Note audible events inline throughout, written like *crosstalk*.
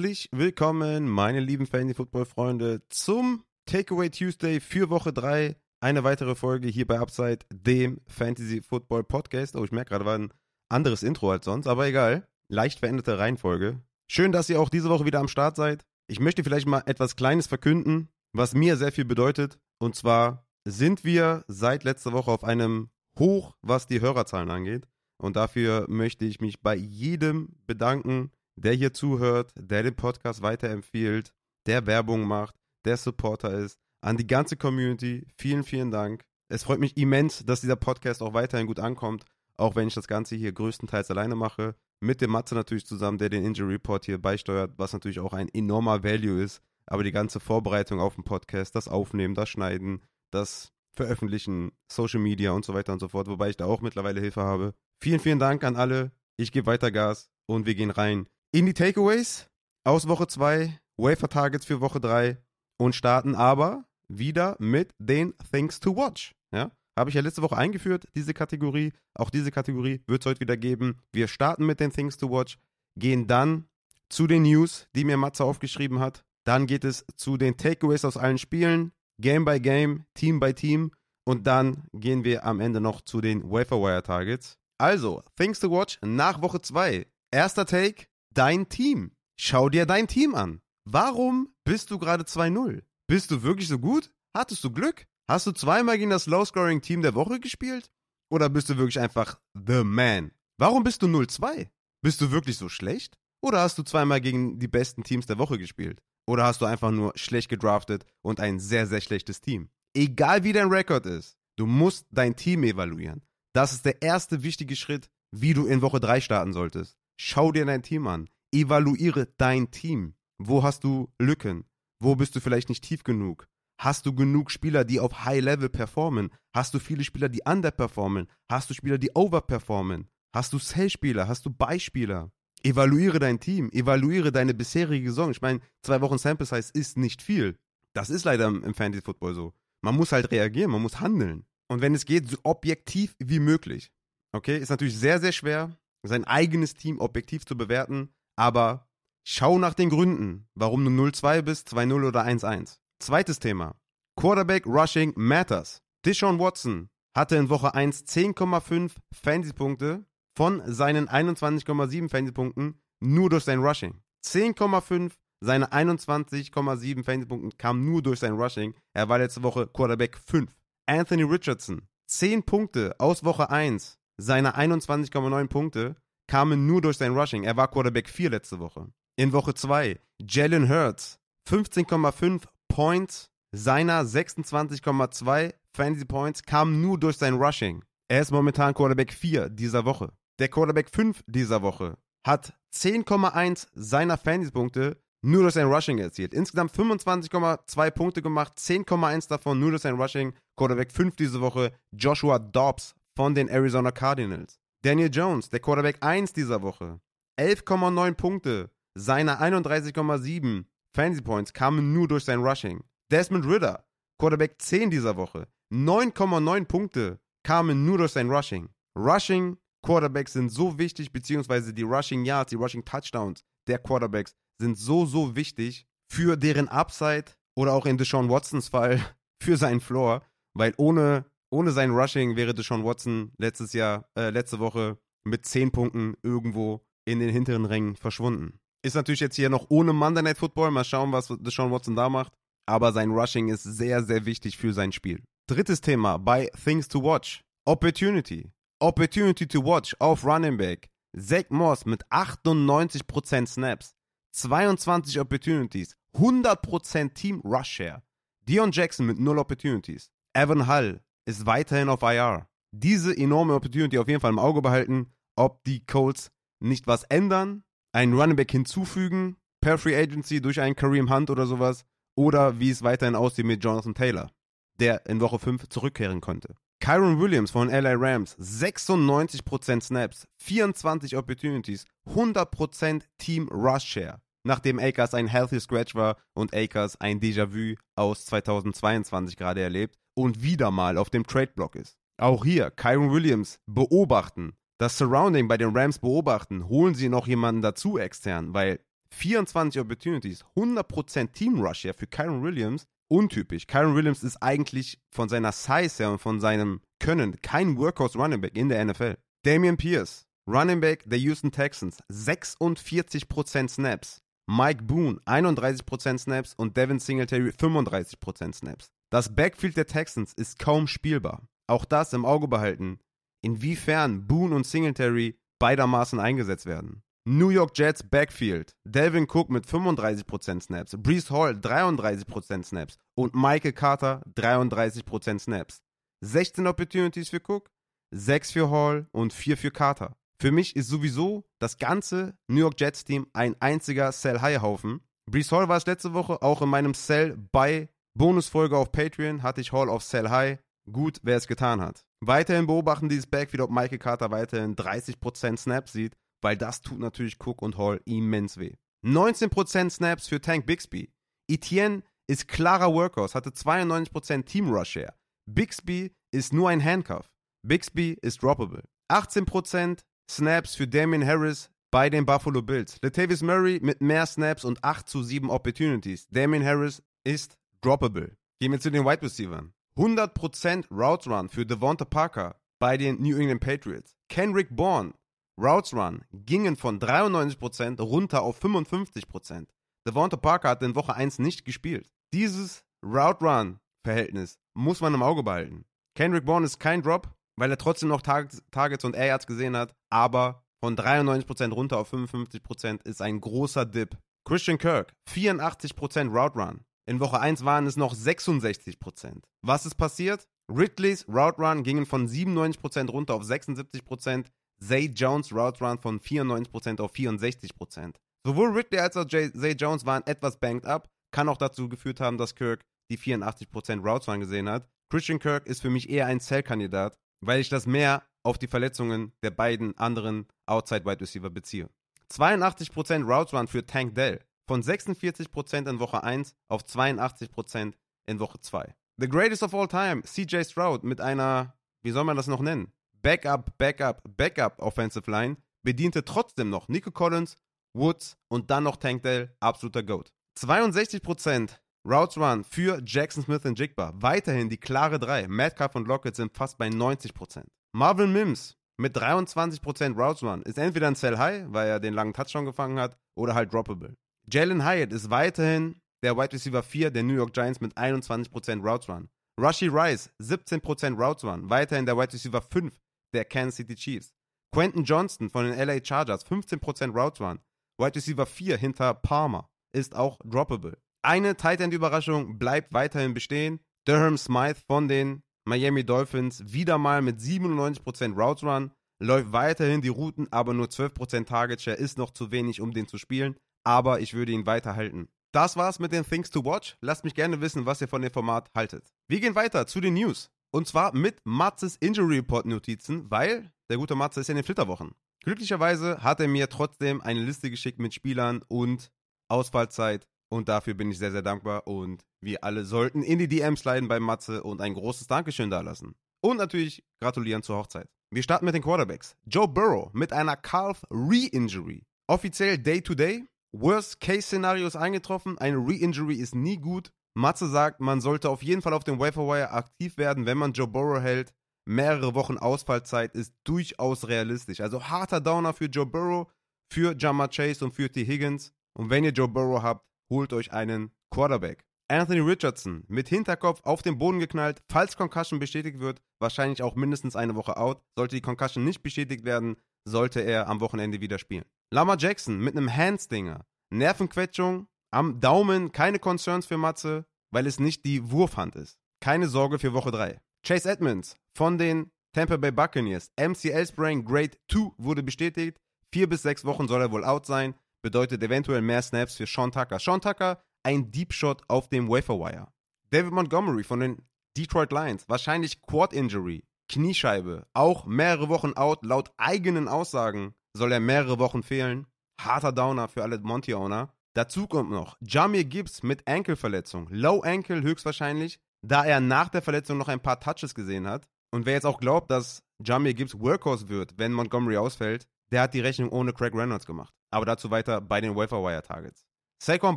Herzlich willkommen, meine lieben Fantasy-Football-Freunde, zum Takeaway Tuesday für Woche 3. Eine weitere Folge hier bei Upside, dem Fantasy-Football-Podcast. Oh, ich merke gerade, war ein anderes Intro als sonst, aber egal. Leicht veränderte Reihenfolge. Schön, dass ihr auch diese Woche wieder am Start seid. Ich möchte vielleicht mal etwas Kleines verkünden, was mir sehr viel bedeutet. Und zwar sind wir seit letzter Woche auf einem Hoch, was die Hörerzahlen angeht. Und dafür möchte ich mich bei jedem bedanken, der hier zuhört, der den Podcast weiterempfiehlt, der Werbung macht, der Supporter ist. An die ganze Community, vielen, vielen Dank. Es freut mich immens, dass dieser Podcast auch weiterhin gut ankommt, auch wenn ich das Ganze hier größtenteils alleine mache. Mit dem Matze natürlich zusammen, der den Injury Report hier beisteuert, was natürlich auch ein enormer Value ist. Aber die ganze Vorbereitung auf den Podcast, das Aufnehmen, das Schneiden, das Veröffentlichen, Social Media und so weiter und so fort, wobei ich da auch mittlerweile Hilfe habe. Vielen, vielen Dank an alle. Ich gebe weiter Gas und wir gehen rein in die Takeaways aus Woche 2, Wafer Targets für Woche 3 und starten aber wieder mit den Things to Watch. Ja? Habe ich ja letzte Woche eingeführt, diese Kategorie. Auch diese Kategorie wird es heute wieder geben. Wir starten mit den Things to Watch, gehen dann zu den News, die mir Matze aufgeschrieben hat. Dann geht es zu den Takeaways aus allen Spielen, Game by Game, Team by Team. Und dann gehen wir am Ende noch zu den Waferwire Targets. Also, Things to Watch nach Woche 2. Erster Take, dein Team. Schau dir dein Team an. Warum bist du gerade 2-0? Bist du wirklich so gut? Hattest du Glück? Hast du zweimal gegen das Low-Scoring-Team der Woche gespielt? Oder bist du wirklich einfach The Man? Warum bist du 0-2? Bist du wirklich so schlecht? Oder hast du zweimal gegen die besten Teams der Woche gespielt? Oder hast du einfach nur schlecht gedraftet und ein sehr, sehr schlechtes Team? Egal wie dein Rekord ist, du musst dein Team evaluieren. Das ist der erste wichtige Schritt, wie du in Woche 3 starten solltest. Schau dir dein Team an. Evaluiere dein Team. Wo hast du Lücken? Wo bist du vielleicht nicht tief genug? Hast du genug Spieler, die auf High Level performen? Hast du viele Spieler, die underperformen? Hast du Spieler, die overperformen? Hast du Sell-Spieler? Hast du Beispieler? Evaluiere dein Team, evaluiere deine bisherige Saison. Ich meine, zwei Wochen Sample Size ist nicht viel. Das ist leider im Fantasy Football so. Man muss halt reagieren, man muss handeln. Und wenn es geht, so objektiv wie möglich. Okay, ist natürlich sehr, sehr schwer sein eigenes Team objektiv zu bewerten, aber schau nach den Gründen, warum du 0-2 bist, 2-0 oder 1-1. Zweites Thema. Quarterback Rushing Matters. Deshaun Watson hatte in Woche 1 10,5 Fantasy-Punkte von seinen 21,7 Fantasy-Punkten nur durch sein Rushing. 10,5 seine 21,7 Fantasy-Punkten kamen nur durch sein Rushing. Er war letzte Woche Quarterback 5. Anthony Richardson, 10 Punkte aus Woche 1 seine 21,9 Punkte kamen nur durch sein Rushing. Er war Quarterback 4 letzte Woche. In Woche 2 Jalen Hurts 15,5 Points seiner 26,2 Fantasy Points kamen nur durch sein Rushing. Er ist momentan Quarterback 4 dieser Woche. Der Quarterback 5 dieser Woche hat 10,1 seiner Fantasy-Punkte nur durch sein Rushing erzielt. Insgesamt 25,2 Punkte gemacht, 10,1 davon nur durch sein Rushing. Quarterback 5 diese Woche, Joshua Dobbs von den Arizona Cardinals. Daniel Jones, der Quarterback 1 dieser Woche. 11,9 Punkte seiner 31,7 Fantasy Points kamen nur durch sein Rushing. Desmond Ritter, Quarterback 10 dieser Woche. 9,9 Punkte kamen nur durch sein Rushing. Rushing Quarterbacks sind so wichtig, beziehungsweise die Rushing Yards, die Rushing Touchdowns der Quarterbacks sind so, so wichtig für deren Upside oder auch in Deshaun Watsons Fall *laughs* für seinen Floor, weil ohne ohne sein Rushing wäre Deshaun Watson letztes Jahr, äh, letzte Woche mit 10 Punkten irgendwo in den hinteren Rängen verschwunden. Ist natürlich jetzt hier noch ohne Monday Night Football. Mal schauen, was Deshaun Watson da macht. Aber sein Rushing ist sehr, sehr wichtig für sein Spiel. Drittes Thema bei Things to Watch. Opportunity. Opportunity to Watch auf Running Back. Zach Moss mit 98% Snaps. 22 Opportunities. 100% Team Rush Share. Dion Jackson mit 0 Opportunities. Evan Hull ist weiterhin auf IR. Diese enorme Opportunity auf jeden Fall im Auge behalten, ob die Colts nicht was ändern, einen Running Back hinzufügen, per Free Agency durch einen Kareem Hunt oder sowas, oder wie es weiterhin aussieht mit Jonathan Taylor, der in Woche 5 zurückkehren konnte. Kyron Williams von LA Rams, 96% Snaps, 24 Opportunities, 100% Team Rush Share. Nachdem Akers ein Healthy Scratch war und Akers ein Déjà-vu aus 2022 gerade erlebt und wieder mal auf dem Trade-Block ist. Auch hier, Kyron Williams beobachten, das Surrounding bei den Rams beobachten, holen sie noch jemanden dazu extern, weil 24 Opportunities, 100% Team Rush ja für Kyron Williams. Untypisch. Kyron Williams ist eigentlich von seiner Size her und von seinem Können kein Workhorse Running Back in der NFL. Damian Pierce, Running Back der Houston Texans, 46% Snaps. Mike Boone, 31% Snaps und Devin Singletary, 35% Snaps. Das Backfield der Texans ist kaum spielbar. Auch das im Auge behalten, inwiefern Boone und Singletary beidermaßen eingesetzt werden. New York Jets Backfield. Delvin Cook mit 35% Snaps, Brees Hall 33% Snaps und Michael Carter 33% Snaps. 16 Opportunities für Cook, 6 für Hall und 4 für Carter. Für mich ist sowieso das ganze New York Jets Team ein einziger Sell-High-Haufen. Brees Hall war es letzte Woche, auch in meinem Sell-Buy Bonusfolge auf Patreon hatte ich Hall auf Sell-High. Gut, wer es getan hat. Weiterhin beobachten dieses Backfield, ob Michael Carter weiterhin 30% Snaps sieht, weil das tut natürlich Cook und Hall immens weh. 19% Snaps für Tank Bixby. Etienne ist klarer Workhorse, hatte 92% Team Rush Share. Bixby ist nur ein Handcuff. Bixby ist droppable. 18% Snaps für Damien Harris bei den Buffalo Bills. Latavius Murray mit mehr Snaps und 8 zu 7 Opportunities. Damien Harris ist droppable. Gehen wir zu den Wide Receivers. 100% Routes Run für Devonta Parker bei den New England Patriots. Kenrick Bourne, Routes Run gingen von 93% runter auf 55%. Devonta Parker hat in Woche 1 nicht gespielt. Dieses Route Run Verhältnis muss man im Auge behalten. Kendrick Bourne ist kein Drop, weil er trotzdem noch Targets und Air gesehen hat, aber von 93% runter auf 55% ist ein großer Dip. Christian Kirk, 84% Route Run. In Woche 1 waren es noch 66%. Was ist passiert? Ridleys Route Run gingen von 97% runter auf 76%. Zay Jones Route Run von 94% auf 64%. Sowohl Ridley als auch Zay Jones waren etwas banked up. Kann auch dazu geführt haben, dass Kirk die 84% Routes Run gesehen hat. Christian Kirk ist für mich eher ein Cell-Kandidat, weil ich das mehr auf die Verletzungen der beiden anderen Outside Wide Receiver beziehe. 82% Routes Run für Tank Dell. Von 46% in Woche 1 auf 82% in Woche 2. The greatest of all time, CJ Stroud mit einer, wie soll man das noch nennen? Backup, Backup, Backup Offensive Line bediente trotzdem noch Nico Collins, Woods und dann noch Tank Dell, absoluter Goat. 62% Routes Run für Jackson Smith und Jigba. Weiterhin die klare 3. Metcalf und Lockett sind fast bei 90%. Marvin Mims mit 23% Routes Run ist entweder ein Sell High, weil er den langen Touchdown gefangen hat, oder halt droppable. Jalen Hyatt ist weiterhin der Wide Receiver 4 der New York Giants mit 21% Routes Run. Rushy Rice 17% Routes Run, weiterhin der Wide Receiver 5 der Kansas City Chiefs. Quentin Johnston von den LA Chargers 15% Routes Run. Wide Receiver 4 hinter Palmer ist auch droppable. Eine Tight End Überraschung bleibt weiterhin bestehen. Durham Smythe von den Miami Dolphins wieder mal mit 97% Routes Run, läuft weiterhin die Routen, aber nur 12% Target Share ist noch zu wenig, um den zu spielen, aber ich würde ihn weiterhalten. Das war's mit den Things to Watch. Lasst mich gerne wissen, was ihr von dem Format haltet. Wir gehen weiter zu den News. Und zwar mit Matzes Injury Report Notizen, weil der gute Matze ist ja in den Flitterwochen. Glücklicherweise hat er mir trotzdem eine Liste geschickt mit Spielern und Ausfallzeit und dafür bin ich sehr, sehr dankbar. Und wir alle sollten in die DMs leiden bei Matze und ein großes Dankeschön dalassen. Und natürlich gratulieren zur Hochzeit. Wir starten mit den Quarterbacks. Joe Burrow mit einer Calf Re-Injury. Offiziell Day-to-Day. Worst-Case-Szenario ist eingetroffen. Eine Re-Injury ist nie gut. Matze sagt, man sollte auf jeden Fall auf dem Waferwire aktiv werden, wenn man Joe Burrow hält. Mehrere Wochen Ausfallzeit ist durchaus realistisch. Also harter Downer für Joe Burrow, für Jammer Chase und für T. Higgins. Und wenn ihr Joe Burrow habt, holt euch einen Quarterback. Anthony Richardson mit Hinterkopf auf den Boden geknallt, falls Concussion bestätigt wird, wahrscheinlich auch mindestens eine Woche out. Sollte die Concussion nicht bestätigt werden, sollte er am Wochenende wieder spielen. Lama Jackson mit einem Handstinger, Nervenquetschung am Daumen, keine Concerns für Matze, weil es nicht die Wurfhand ist. Keine Sorge für Woche 3. Chase Edmonds von den Tampa Bay Buccaneers, MCL Sprain Grade 2 wurde bestätigt. Vier bis sechs Wochen soll er wohl out sein bedeutet eventuell mehr Snaps für Sean Tucker. Sean Tucker, ein Deep Shot auf dem Waferwire. David Montgomery von den Detroit Lions, wahrscheinlich Quad Injury, Kniescheibe, auch mehrere Wochen out. Laut eigenen Aussagen soll er mehrere Wochen fehlen. Harter Downer für alle Monty-Owner. Dazu kommt noch Jamir Gibbs mit Ankle-Verletzung. Low Ankle höchstwahrscheinlich, da er nach der Verletzung noch ein paar Touches gesehen hat. Und wer jetzt auch glaubt, dass Jamir Gibbs Workhorse wird, wenn Montgomery ausfällt, der hat die Rechnung ohne Craig Reynolds gemacht. Aber dazu weiter bei den Wafer Wire Targets. Saquon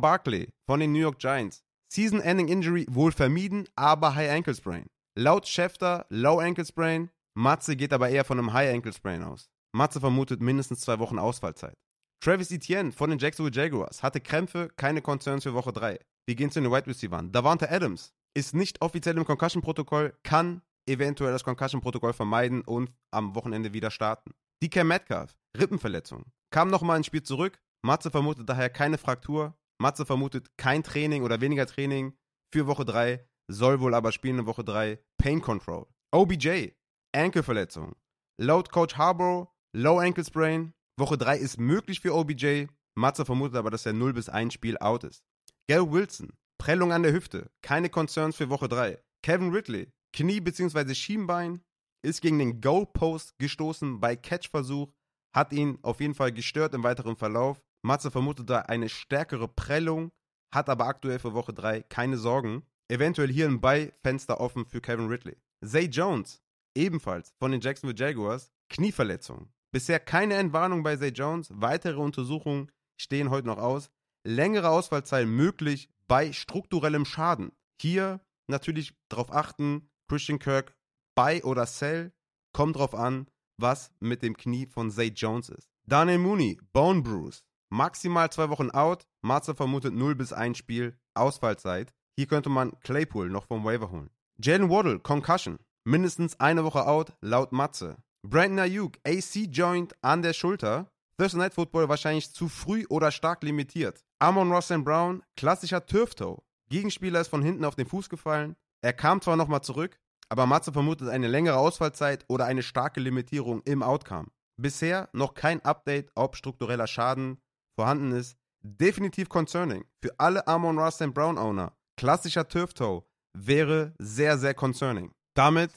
Barkley von den New York Giants. Season-Ending Injury wohl vermieden, aber High Ankle Sprain. Laut Schefter Low Ankle Sprain. Matze geht aber eher von einem High Ankle Sprain aus. Matze vermutet mindestens zwei Wochen Ausfallzeit. Travis Etienne von den Jacksonville Jaguars hatte Krämpfe, keine Concerns für Woche 3. Wir gehen zu den Wide Receivers. Davante Adams ist nicht offiziell im Concussion-Protokoll, kann eventuell das Concussion-Protokoll vermeiden und am Wochenende wieder starten. DK Metcalf, Rippenverletzung, kam nochmal ins Spiel zurück. Matze vermutet daher keine Fraktur. Matze vermutet kein Training oder weniger Training für Woche 3, soll wohl aber spielen in Woche 3. Pain Control. OBJ, Ankleverletzung. Laut Coach Harbour, Low Ankle Sprain. Woche 3 ist möglich für OBJ. Matze vermutet aber, dass er 0 bis 1 Spiel out ist. Gary Wilson, Prellung an der Hüfte, keine Concerns für Woche 3. Kevin Ridley, Knie bzw. Schienbein, ist gegen den Goalpost gestoßen bei Catchversuch, hat ihn auf jeden Fall gestört im weiteren Verlauf. Matze vermutet da eine stärkere Prellung, hat aber aktuell für Woche 3 keine Sorgen. Eventuell hier ein Beifenster offen für Kevin Ridley. Zay Jones, ebenfalls von den Jacksonville Jaguars, Knieverletzung. Bisher keine Entwarnung bei Zay Jones, weitere Untersuchungen stehen heute noch aus. Längere Ausfallzeit möglich bei strukturellem Schaden. Hier natürlich darauf achten, Christian Kirk bei oder sell, kommt drauf an, was mit dem Knie von Zay Jones ist. Daniel Mooney, Bone Bruise, maximal zwei Wochen out, Matze vermutet 0 bis 1 Spiel, Ausfallzeit. Hier könnte man Claypool noch vom Waiver holen. Jalen Waddle, Concussion, mindestens eine Woche out, laut Matze. Brandon Ayuk, AC Joint an der Schulter. Thursday Night Football wahrscheinlich zu früh oder stark limitiert. Amon Ross Brown, klassischer Turf-Toe. Gegenspieler ist von hinten auf den Fuß gefallen. Er kam zwar nochmal zurück, aber Matze vermutet eine längere Ausfallzeit oder eine starke Limitierung im Outcome. Bisher noch kein Update, ob struktureller Schaden vorhanden ist. Definitiv concerning. Für alle Amon Ross Brown Owner. Klassischer Turf-Toe wäre sehr, sehr concerning. Damit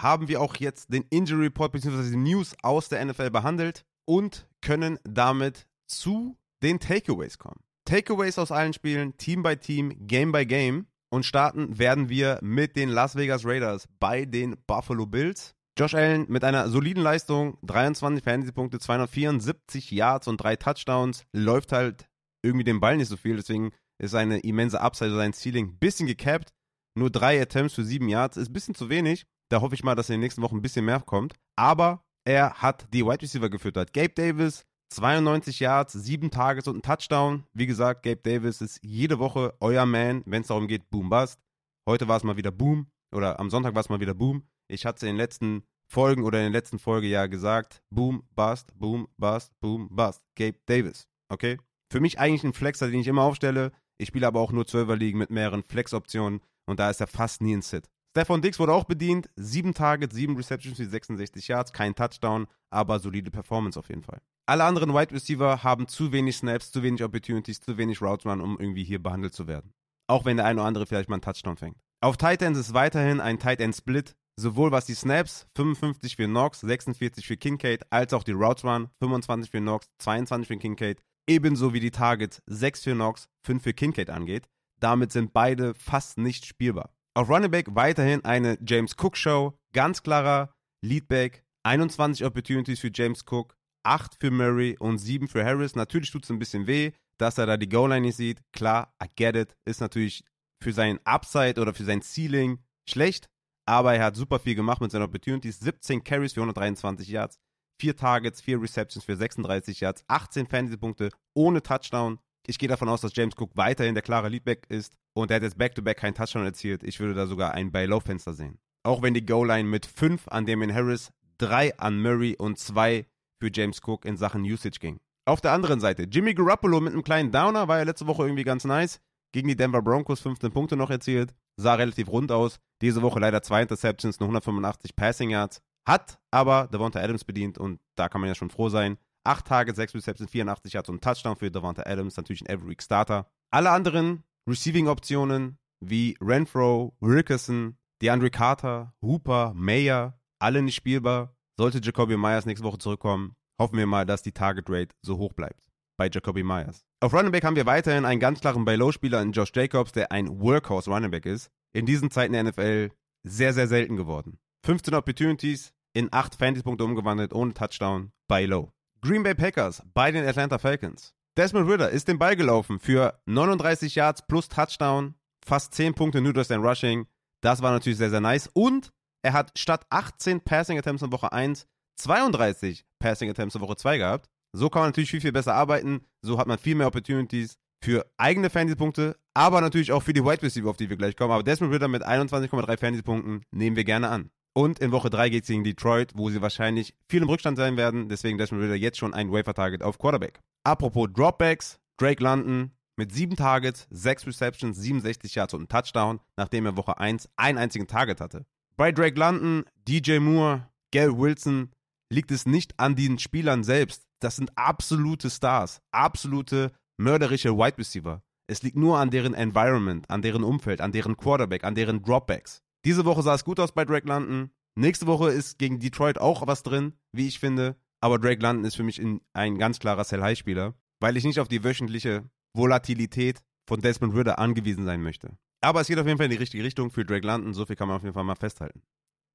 haben wir auch jetzt den Injury Report bzw. die News aus der NFL behandelt und können damit zu den Takeaways kommen. Takeaways aus allen Spielen, Team by Team, Game by Game. Und starten werden wir mit den Las Vegas Raiders bei den Buffalo Bills. Josh Allen mit einer soliden Leistung, 23 Fantasy-Punkte, 274 Yards und drei Touchdowns, läuft halt irgendwie den Ball nicht so viel, deswegen ist seine immense Upside, sein Ceiling ein bisschen gecapped. Nur drei Attempts für sieben Yards ist ein bisschen zu wenig. Da hoffe ich mal, dass in den nächsten Wochen ein bisschen mehr kommt. Aber er hat die Wide Receiver gefüttert. Gabe Davis, 92 Yards, 7 Tages und ein Touchdown. Wie gesagt, Gabe Davis ist jede Woche euer Man, wenn es darum geht, Boom, Bust. Heute war es mal wieder Boom oder am Sonntag war es mal wieder Boom. Ich hatte in den letzten Folgen oder in der letzten Folge ja gesagt, Boom, Bust, Boom, Bust, Boom, Bust. Gabe Davis, okay? Für mich eigentlich ein Flexer, den ich immer aufstelle. Ich spiele aber auch nur 12er Ligen mit mehreren Flex-Optionen und da ist er fast nie ein Sit. Stefan Dix wurde auch bedient. Sieben Targets, sieben Receptions für 66 Yards, kein Touchdown, aber solide Performance auf jeden Fall. Alle anderen Wide Receiver haben zu wenig Snaps, zu wenig Opportunities, zu wenig Routes Run, um irgendwie hier behandelt zu werden. Auch wenn der eine oder andere vielleicht mal einen Touchdown fängt. Auf Tight Ends ist weiterhin ein Tight End Split, sowohl was die Snaps, 55 für Knox, 46 für Kincaid, als auch die Routes Run, 25 für Knox, 22 für Kincaid, ebenso wie die Targets, 6 für Knox, 5 für Kincaid angeht. Damit sind beide fast nicht spielbar. Auf Running Back weiterhin eine James Cook Show, ganz klarer Leadback, 21 Opportunities für James Cook, 8 für Murray und 7 für Harris. Natürlich tut es ein bisschen weh, dass er da die Goal-Line nicht sieht. Klar, I get it. Ist natürlich für sein Upside oder für sein Ceiling schlecht, aber er hat super viel gemacht mit seinen Opportunities. 17 Carries für 123 Yards, 4 Targets, 4 Receptions für 36 Yards, 18 Fantasy-Punkte ohne Touchdown. Ich gehe davon aus, dass James Cook weiterhin der klare Leadback ist und er hat jetzt Back-to-Back -back keinen Touchdown erzielt. Ich würde da sogar ein Buy-Low-Fenster sehen. Auch wenn die Goal-Line mit 5 an Damien Harris, 3 an Murray und 2 für James Cook in Sachen Usage ging. Auf der anderen Seite, Jimmy Garoppolo mit einem kleinen Downer war ja letzte Woche irgendwie ganz nice. Gegen die Denver Broncos 15 Punkte noch erzielt. Sah relativ rund aus. Diese Woche leider zwei Interceptions, nur 185 Passing Yards. Hat aber Devonta Adams bedient und da kann man ja schon froh sein. 8 Tage, 6 Receptions, 84 Yards und ein Touchdown für Devonta Adams. Natürlich ein Every Week Starter. Alle anderen Receiving-Optionen wie Renfro, Rickerson, DeAndre Carter, Hooper, Mayer, alle nicht spielbar. Sollte Jacoby Myers nächste Woche zurückkommen, hoffen wir mal, dass die Target Rate so hoch bleibt bei Jacoby Myers. Auf Running Back haben wir weiterhin einen ganz klaren Buy-Low-Spieler in Josh Jacobs, der ein Workhorse Running Back ist. In diesen Zeiten der NFL sehr, sehr selten geworden. 15 Opportunities, in 8 Fantasy-Punkte umgewandelt, ohne Touchdown, Buy Low. Green Bay Packers bei den Atlanta Falcons. Desmond Ritter ist den Ball gelaufen für 39 Yards plus Touchdown, fast 10 Punkte nur durch sein Rushing. Das war natürlich sehr, sehr nice. Und er hat statt 18 Passing Attempts in Woche 1 32 Passing Attempts in Woche 2 gehabt. So kann man natürlich viel, viel besser arbeiten. So hat man viel mehr Opportunities für eigene Fantasy-Punkte, aber natürlich auch für die Wide Receiver, auf die wir gleich kommen. Aber Desmond Ritter mit 21,3 Fantasy-Punkten nehmen wir gerne an. Und in Woche 3 geht es gegen Detroit, wo sie wahrscheinlich viel im Rückstand sein werden. Deswegen Desmond Ritter jetzt schon ein Wafer-Target auf Quarterback. Apropos Dropbacks, Drake London mit 7 Targets, 6 Receptions, 67 Yards und einem Touchdown, nachdem er Woche 1 einen einzigen Target hatte. Bei Drake London, DJ Moore, Gary Wilson liegt es nicht an den Spielern selbst. Das sind absolute Stars, absolute mörderische Wide Receiver. Es liegt nur an deren Environment, an deren Umfeld, an deren Quarterback, an deren Dropbacks. Diese Woche sah es gut aus bei Drake London. Nächste Woche ist gegen Detroit auch was drin, wie ich finde. Aber Drake London ist für mich ein ganz klarer Sell-High-Spieler, weil ich nicht auf die wöchentliche Volatilität von Desmond Ritter angewiesen sein möchte. Aber es geht auf jeden Fall in die richtige Richtung für Drake London. So viel kann man auf jeden Fall mal festhalten.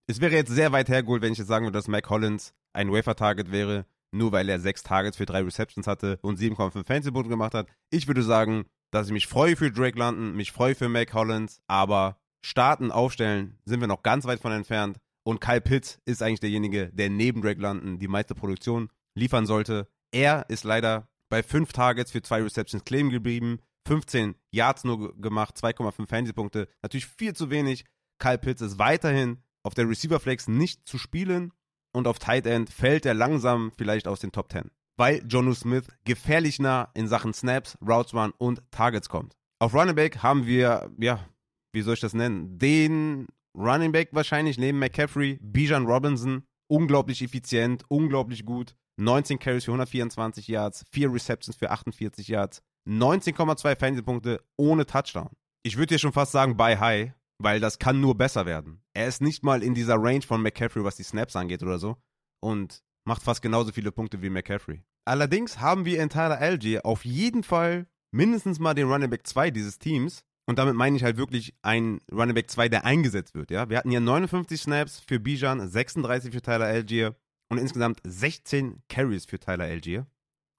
Es wäre jetzt sehr weit hergeholt, wenn ich jetzt sagen würde, dass Mac Hollins ein Wafer-Target wäre nur weil er sechs Targets für drei Receptions hatte und 7,5 Fantasy-Punkte gemacht hat. Ich würde sagen, dass ich mich freue für Drake London, mich freue für Mac Hollins, aber starten, aufstellen sind wir noch ganz weit von entfernt. Und Kyle Pitts ist eigentlich derjenige, der neben Drake London die meiste Produktion liefern sollte. Er ist leider bei fünf Targets für zwei Receptions claim geblieben, 15 Yards nur gemacht, 2,5 Fantasy-Punkte. Natürlich viel zu wenig. Kyle Pitts ist weiterhin auf der Receiver Flex nicht zu spielen und auf Tight End fällt er langsam vielleicht aus den Top 10. Weil Jonu Smith gefährlich nah in Sachen Snaps, Routes Run und Targets kommt. Auf Running Back haben wir, ja, wie soll ich das nennen? Den Running Back wahrscheinlich neben McCaffrey, Bijan Robinson, unglaublich effizient, unglaublich gut. 19 Carries für 124 Yards, 4 Receptions für 48 Yards, 19,2 Fantasy-Punkte ohne Touchdown. Ich würde dir schon fast sagen, by high, weil das kann nur besser werden. Er ist nicht mal in dieser Range von McCaffrey, was die Snaps angeht oder so. Und macht fast genauso viele Punkte wie McCaffrey. Allerdings haben wir in Tyler Algier auf jeden Fall mindestens mal den Running Back 2 dieses Teams. Und damit meine ich halt wirklich einen Running Back 2, der eingesetzt wird. Ja? Wir hatten hier 59 Snaps für Bijan, 36 für Tyler Algier und insgesamt 16 Carries für Tyler Algier.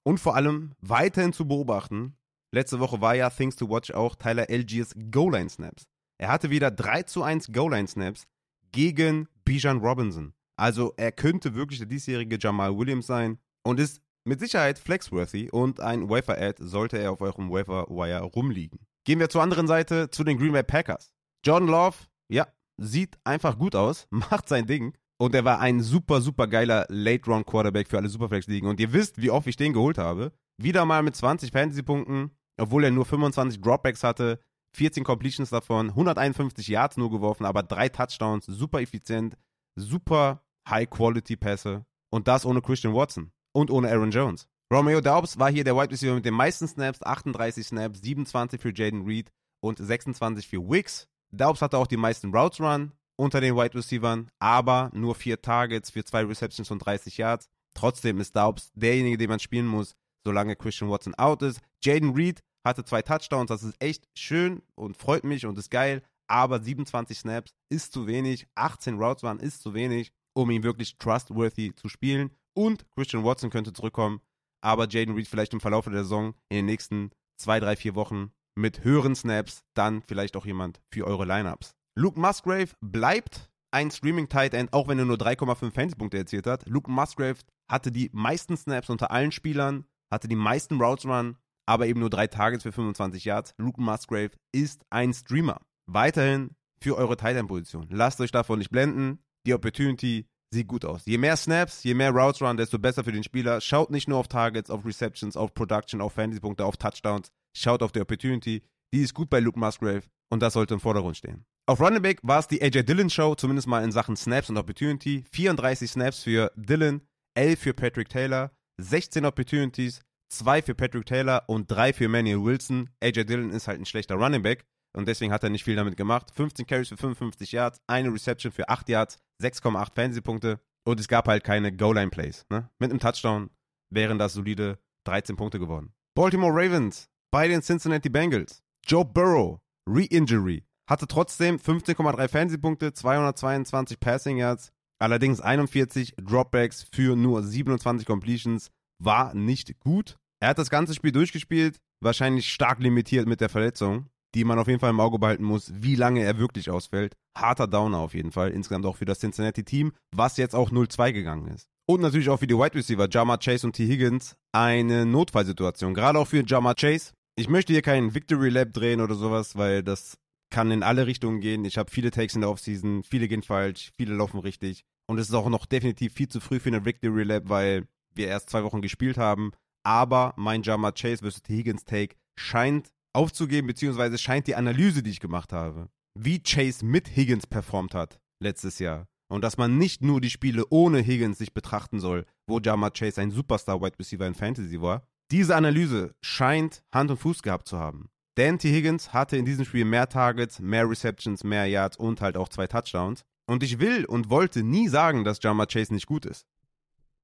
Und vor allem weiterhin zu beobachten, letzte Woche war ja Things to Watch auch Tyler Algiers Goal-Line-Snaps. Er hatte wieder 3 zu 1 Goal-Line-Snaps gegen Bijan Robinson. Also er könnte wirklich der diesjährige Jamal Williams sein und ist mit Sicherheit flexworthy und ein Wafer-Ad sollte er auf eurem Wafer-Wire rumliegen. Gehen wir zur anderen Seite, zu den Green Bay Packers. Jordan Love, ja, sieht einfach gut aus, *laughs* macht sein Ding. Und er war ein super, super geiler Late-Round-Quarterback für alle Superflex-Ligen. Und ihr wisst, wie oft ich den geholt habe. Wieder mal mit 20 Fantasy-Punkten, obwohl er nur 25 Dropbacks hatte. 14 Completions davon, 151 Yards nur geworfen, aber drei Touchdowns, super effizient, super High-Quality-Pässe und das ohne Christian Watson und ohne Aaron Jones. Romeo Daubs war hier der Wide Receiver mit den meisten Snaps, 38 Snaps, 27 für Jaden Reed und 26 für Wicks. Daubs hatte auch die meisten Routes Run unter den Wide Receivers, aber nur vier Targets für zwei Receptions und 30 Yards. Trotzdem ist Daubs derjenige, den man spielen muss, solange Christian Watson out ist. Jaden Reed hatte zwei Touchdowns, das ist echt schön und freut mich und ist geil, aber 27 Snaps ist zu wenig, 18 Routes waren ist zu wenig, um ihn wirklich trustworthy zu spielen und Christian Watson könnte zurückkommen, aber Jaden Reed vielleicht im Verlauf der Saison in den nächsten zwei, drei, vier Wochen mit höheren Snaps dann vielleicht auch jemand für eure Lineups. Luke Musgrave bleibt ein Streaming Tight End, auch wenn er nur 3,5 Fantasy-Punkte erzielt hat. Luke Musgrave hatte die meisten Snaps unter allen Spielern, hatte die meisten Routes Run, aber eben nur drei Targets für 25 Yards. Luke Musgrave ist ein Streamer. Weiterhin für eure Tight-End-Position. Lasst euch davon nicht blenden. Die Opportunity sieht gut aus. Je mehr Snaps, je mehr Routes run, desto besser für den Spieler. Schaut nicht nur auf Targets, auf Receptions, auf Production, auf Fantasy-Punkte, auf Touchdowns. Schaut auf die Opportunity. Die ist gut bei Luke Musgrave und das sollte im Vordergrund stehen. Auf Running Back war es die AJ Dillon Show, zumindest mal in Sachen Snaps und Opportunity. 34 Snaps für Dillon, 11 für Patrick Taylor, 16 Opportunities, zwei für Patrick Taylor und drei für Manuel Wilson. AJ Dillon ist halt ein schlechter Running Back und deswegen hat er nicht viel damit gemacht. 15 Carries für 55 Yards, eine Reception für 8 Yards, 6,8 Fantasy-Punkte und es gab halt keine Goal-Line-Plays. Ne? Mit einem Touchdown wären das solide 13 Punkte geworden. Baltimore Ravens bei den Cincinnati Bengals. Joe Burrow, Re-Injury, hatte trotzdem 15,3 Fantasy-Punkte, 222 Passing Yards, allerdings 41 Dropbacks für nur 27 Completions, war nicht gut. Er hat das ganze Spiel durchgespielt, wahrscheinlich stark limitiert mit der Verletzung, die man auf jeden Fall im Auge behalten muss, wie lange er wirklich ausfällt. Harter Downer auf jeden Fall, insgesamt auch für das Cincinnati-Team, was jetzt auch 0-2 gegangen ist. Und natürlich auch für die Wide Receiver, Jama Chase und T. Higgins, eine Notfallsituation. Gerade auch für Jama Chase. Ich möchte hier keinen Victory Lab drehen oder sowas, weil das kann in alle Richtungen gehen. Ich habe viele Takes in der Offseason, viele gehen falsch, viele laufen richtig. Und es ist auch noch definitiv viel zu früh für eine Victory Lab, weil wir erst zwei Wochen gespielt haben. Aber mein Jama Chase vs. Higgins Take scheint aufzugeben, beziehungsweise scheint die Analyse, die ich gemacht habe, wie Chase mit Higgins performt hat letztes Jahr. Und dass man nicht nur die Spiele ohne Higgins sich betrachten soll, wo Jama Chase ein Superstar-Wide Receiver in Fantasy war. Diese Analyse scheint Hand und Fuß gehabt zu haben. Dan T. Higgins hatte in diesem Spiel mehr Targets, mehr Receptions, mehr Yards und halt auch zwei Touchdowns. Und ich will und wollte nie sagen, dass Jama Chase nicht gut ist.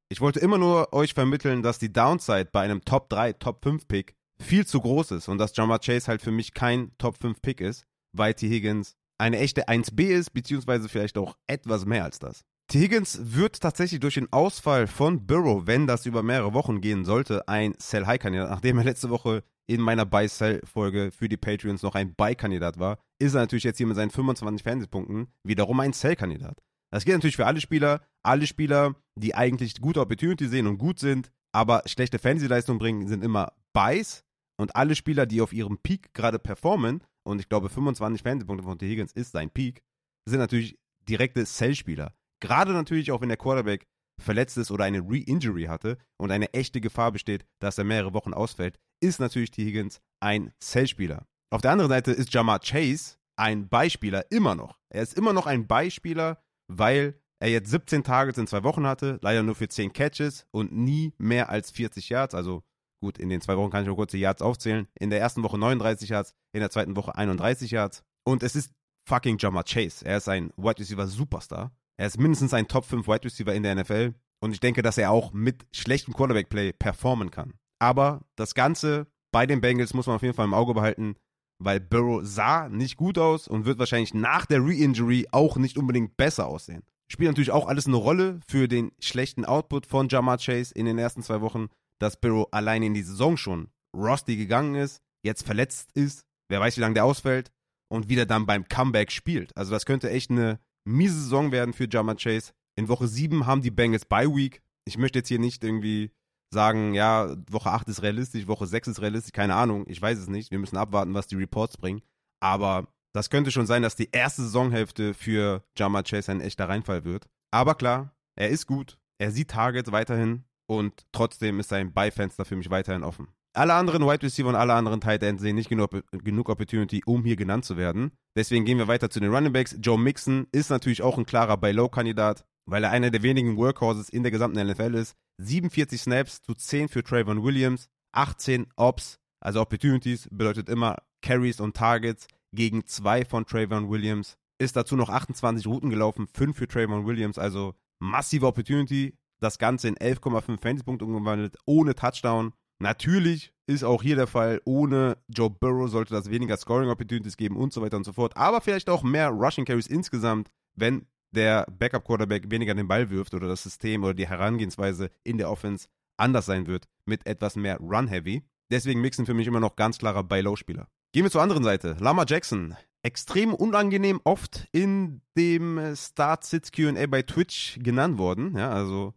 Ich wollte immer nur euch vermitteln, dass die Downside bei einem Top 3, Top 5 Pick viel zu groß ist und dass Jama Chase halt für mich kein Top 5 Pick ist, weil T. Higgins eine echte 1B ist, beziehungsweise vielleicht auch etwas mehr als das. T. Higgins wird tatsächlich durch den Ausfall von Burrow, wenn das über mehrere Wochen gehen sollte, ein Sell-High-Kandidat. Nachdem er letzte Woche in meiner Buy-Sell-Folge für die Patreons noch ein Buy-Kandidat war, ist er natürlich jetzt hier mit seinen 25 Fernsehpunkten wiederum ein Sell-Kandidat. Das geht natürlich für alle Spieler. Alle Spieler, die eigentlich gute Opportunity sehen und gut sind, aber schlechte Fantasy-Leistung bringen, sind immer Buys. Und alle Spieler, die auf ihrem Peak gerade performen, und ich glaube 25 Fantasy-Punkte von T. Higgins ist sein Peak, sind natürlich direkte Sell-Spieler. Gerade natürlich auch, wenn der Quarterback verletzt ist oder eine Re-Injury hatte und eine echte Gefahr besteht, dass er mehrere Wochen ausfällt, ist natürlich T. Higgins ein Sell-Spieler. Auf der anderen Seite ist Jamar Chase ein Beispieler immer noch. Er ist immer noch ein Beispieler, weil er jetzt 17 Targets in zwei Wochen hatte, leider nur für 10 Catches und nie mehr als 40 Yards. Also gut, in den zwei Wochen kann ich nur kurz die Yards aufzählen. In der ersten Woche 39 Yards, in der zweiten Woche 31 Yards. Und es ist fucking Jamar Chase. Er ist ein Wide Receiver Superstar. Er ist mindestens ein Top 5 Wide Receiver in der NFL. Und ich denke, dass er auch mit schlechtem Quarterback-Play performen kann. Aber das Ganze bei den Bengals muss man auf jeden Fall im Auge behalten, weil Burrow sah nicht gut aus und wird wahrscheinlich nach der Re-Injury auch nicht unbedingt besser aussehen. Spielt natürlich auch alles eine Rolle für den schlechten Output von Jamar Chase in den ersten zwei Wochen, dass Burrow alleine in die Saison schon rusty gegangen ist, jetzt verletzt ist, wer weiß, wie lange der ausfällt und wieder dann beim Comeback spielt. Also das könnte echt eine miese Saison werden für Jamar Chase. In Woche 7 haben die Bengals Bye Week. Ich möchte jetzt hier nicht irgendwie sagen, ja, Woche 8 ist realistisch, Woche 6 ist realistisch, keine Ahnung, ich weiß es nicht. Wir müssen abwarten, was die Reports bringen. Aber das könnte schon sein, dass die erste Saisonhälfte für Jamar Chase ein echter Reinfall wird. Aber klar, er ist gut, er sieht Targets weiterhin und trotzdem ist sein Beifenster für mich weiterhin offen. Alle anderen Wide Receiver und alle anderen Tight Ends sehen nicht genug, genug Opportunity, um hier genannt zu werden. Deswegen gehen wir weiter zu den Running Backs. Joe Mixon ist natürlich auch ein klarer Buy-Low-Kandidat, weil er einer der wenigen Workhorses in der gesamten NFL ist. 47 Snaps zu 10 für Trayvon Williams, 18 Ops, also Opportunities bedeutet immer Carries und Targets gegen 2 von Trayvon Williams. Ist dazu noch 28 Routen gelaufen, 5 für Trayvon Williams, also massive Opportunity. Das Ganze in 11,5 Fantasy-Punkte umgewandelt, ohne Touchdown. Natürlich ist auch hier der Fall, ohne Joe Burrow sollte das weniger Scoring Opportunities geben und so weiter und so fort. Aber vielleicht auch mehr Rushing Carries insgesamt, wenn der Backup Quarterback weniger den Ball wirft oder das System oder die Herangehensweise in der Offense anders sein wird mit etwas mehr Run Heavy. Deswegen mixen für mich immer noch ganz klarer Buy-Low-Spieler. Gehen wir zur anderen Seite. Lama Jackson. Extrem unangenehm oft in dem Start-Sits-QA bei Twitch genannt worden. Ja, also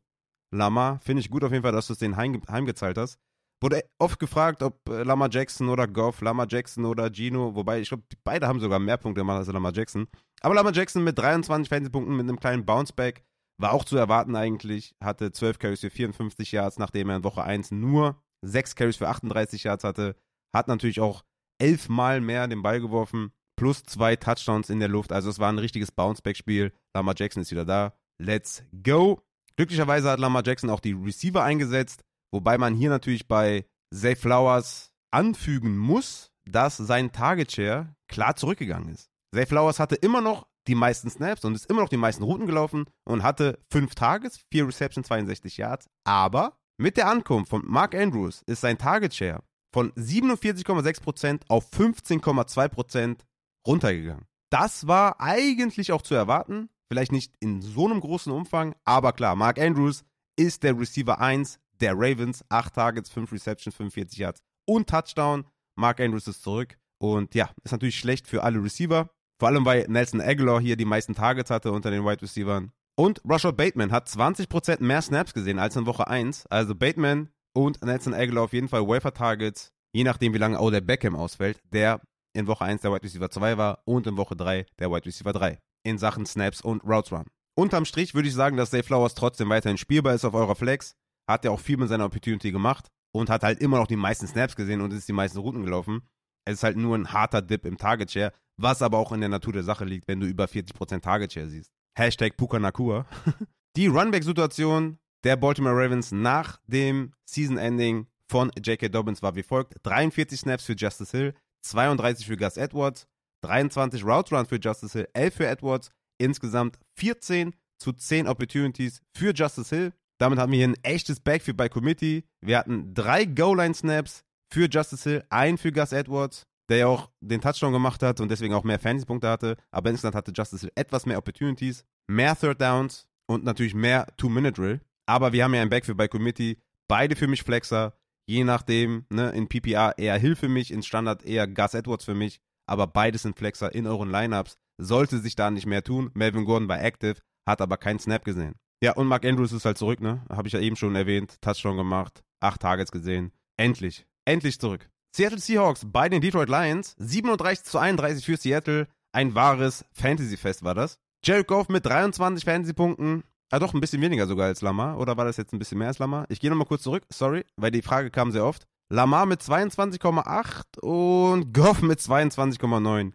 Lama, finde ich gut auf jeden Fall, dass du es den heim, heimgezahlt hast. Wurde oft gefragt, ob äh, Lama Jackson oder Goff, Lama Jackson oder Gino, wobei ich glaube, beide haben sogar mehr Punkte gemacht als Lama Jackson. Aber Lama Jackson mit 23 Fantasy-Punkten mit einem kleinen Bounceback war auch zu erwarten eigentlich. Hatte 12 Carries für 54 Yards, nachdem er in Woche 1 nur 6 Carries für 38 Yards hatte. Hat natürlich auch elfmal mehr den Ball geworfen, plus zwei Touchdowns in der Luft. Also es war ein richtiges Bounceback-Spiel. Lama Jackson ist wieder da. Let's go! Glücklicherweise hat Lama Jackson auch die Receiver eingesetzt. Wobei man hier natürlich bei Zay Flowers anfügen muss, dass sein Target Share klar zurückgegangen ist. Zay Flowers hatte immer noch die meisten Snaps und ist immer noch die meisten Routen gelaufen und hatte fünf Targets, vier Receptions, 62 Yards. Aber mit der Ankunft von Mark Andrews ist sein Target Share von 47,6% auf 15,2% runtergegangen. Das war eigentlich auch zu erwarten. Vielleicht nicht in so einem großen Umfang, aber klar, Mark Andrews ist der Receiver 1 der Ravens. 8 Targets, 5 Receptions, 45 Yards und Touchdown. Mark Andrews ist zurück. Und ja, ist natürlich schlecht für alle Receiver. Vor allem, weil Nelson Aguilar hier die meisten Targets hatte unter den Wide Receivers. Und Rashad Bateman hat 20% mehr Snaps gesehen als in Woche 1. Also Bateman und Nelson Aguilar auf jeden Fall Wafer Targets, je nachdem wie lange Odell Beckham ausfällt, der in Woche 1 der Wide Receiver 2 war und in Woche 3 der Wide Receiver 3 in Sachen Snaps und Routes Run. Unterm Strich würde ich sagen, dass Zay Flowers trotzdem weiterhin spielbar ist auf eurer Flex. Hat ja auch viel mit seiner Opportunity gemacht und hat halt immer noch die meisten Snaps gesehen und ist die meisten Routen gelaufen. Es ist halt nur ein harter Dip im Target Share, was aber auch in der Natur der Sache liegt, wenn du über 40% Target Share siehst. Hashtag Puka Nakua. *laughs* Die Runback-Situation der Baltimore Ravens nach dem Season-Ending von J.K. Dobbins war wie folgt: 43 Snaps für Justice Hill, 32 für Gus Edwards, 23 Route Runs für Justice Hill, 11 für Edwards, insgesamt 14 zu 10 Opportunities für Justice Hill. Damit haben wir hier ein echtes Backfield bei Committee. Wir hatten drei Goal-Line-Snaps für Justice Hill, einen für Gus Edwards der ja auch den Touchdown gemacht hat und deswegen auch mehr Fantasy-Punkte hatte. Aber insgesamt hatte Justice Hill etwas mehr Opportunities, mehr Third Downs und natürlich mehr Two-Minute-Drill. Aber wir haben ja ein Backfield bei Committee. Beide für mich Flexer. Je nachdem, ne, in PPA eher Hill für mich, in Standard eher Gus Edwards für mich. Aber beides sind Flexer in euren Lineups. Sollte sich da nicht mehr tun. Melvin Gordon war active, hat aber keinen Snap gesehen. Ja, und Mark Andrews ist halt zurück, ne? Habe ich ja eben schon erwähnt. Touchdown gemacht, acht Targets gesehen. Endlich, endlich zurück. Seattle Seahawks bei den Detroit Lions. 37 zu 31 für Seattle. Ein wahres Fantasy-Fest war das. Jared Goff mit 23 Fantasy-Punkten. Ah, doch, ein bisschen weniger sogar als Lamar. Oder war das jetzt ein bisschen mehr als Lamar? Ich gehe nochmal kurz zurück. Sorry, weil die Frage kam sehr oft. Lamar mit 22,8 und Goff mit 22,9.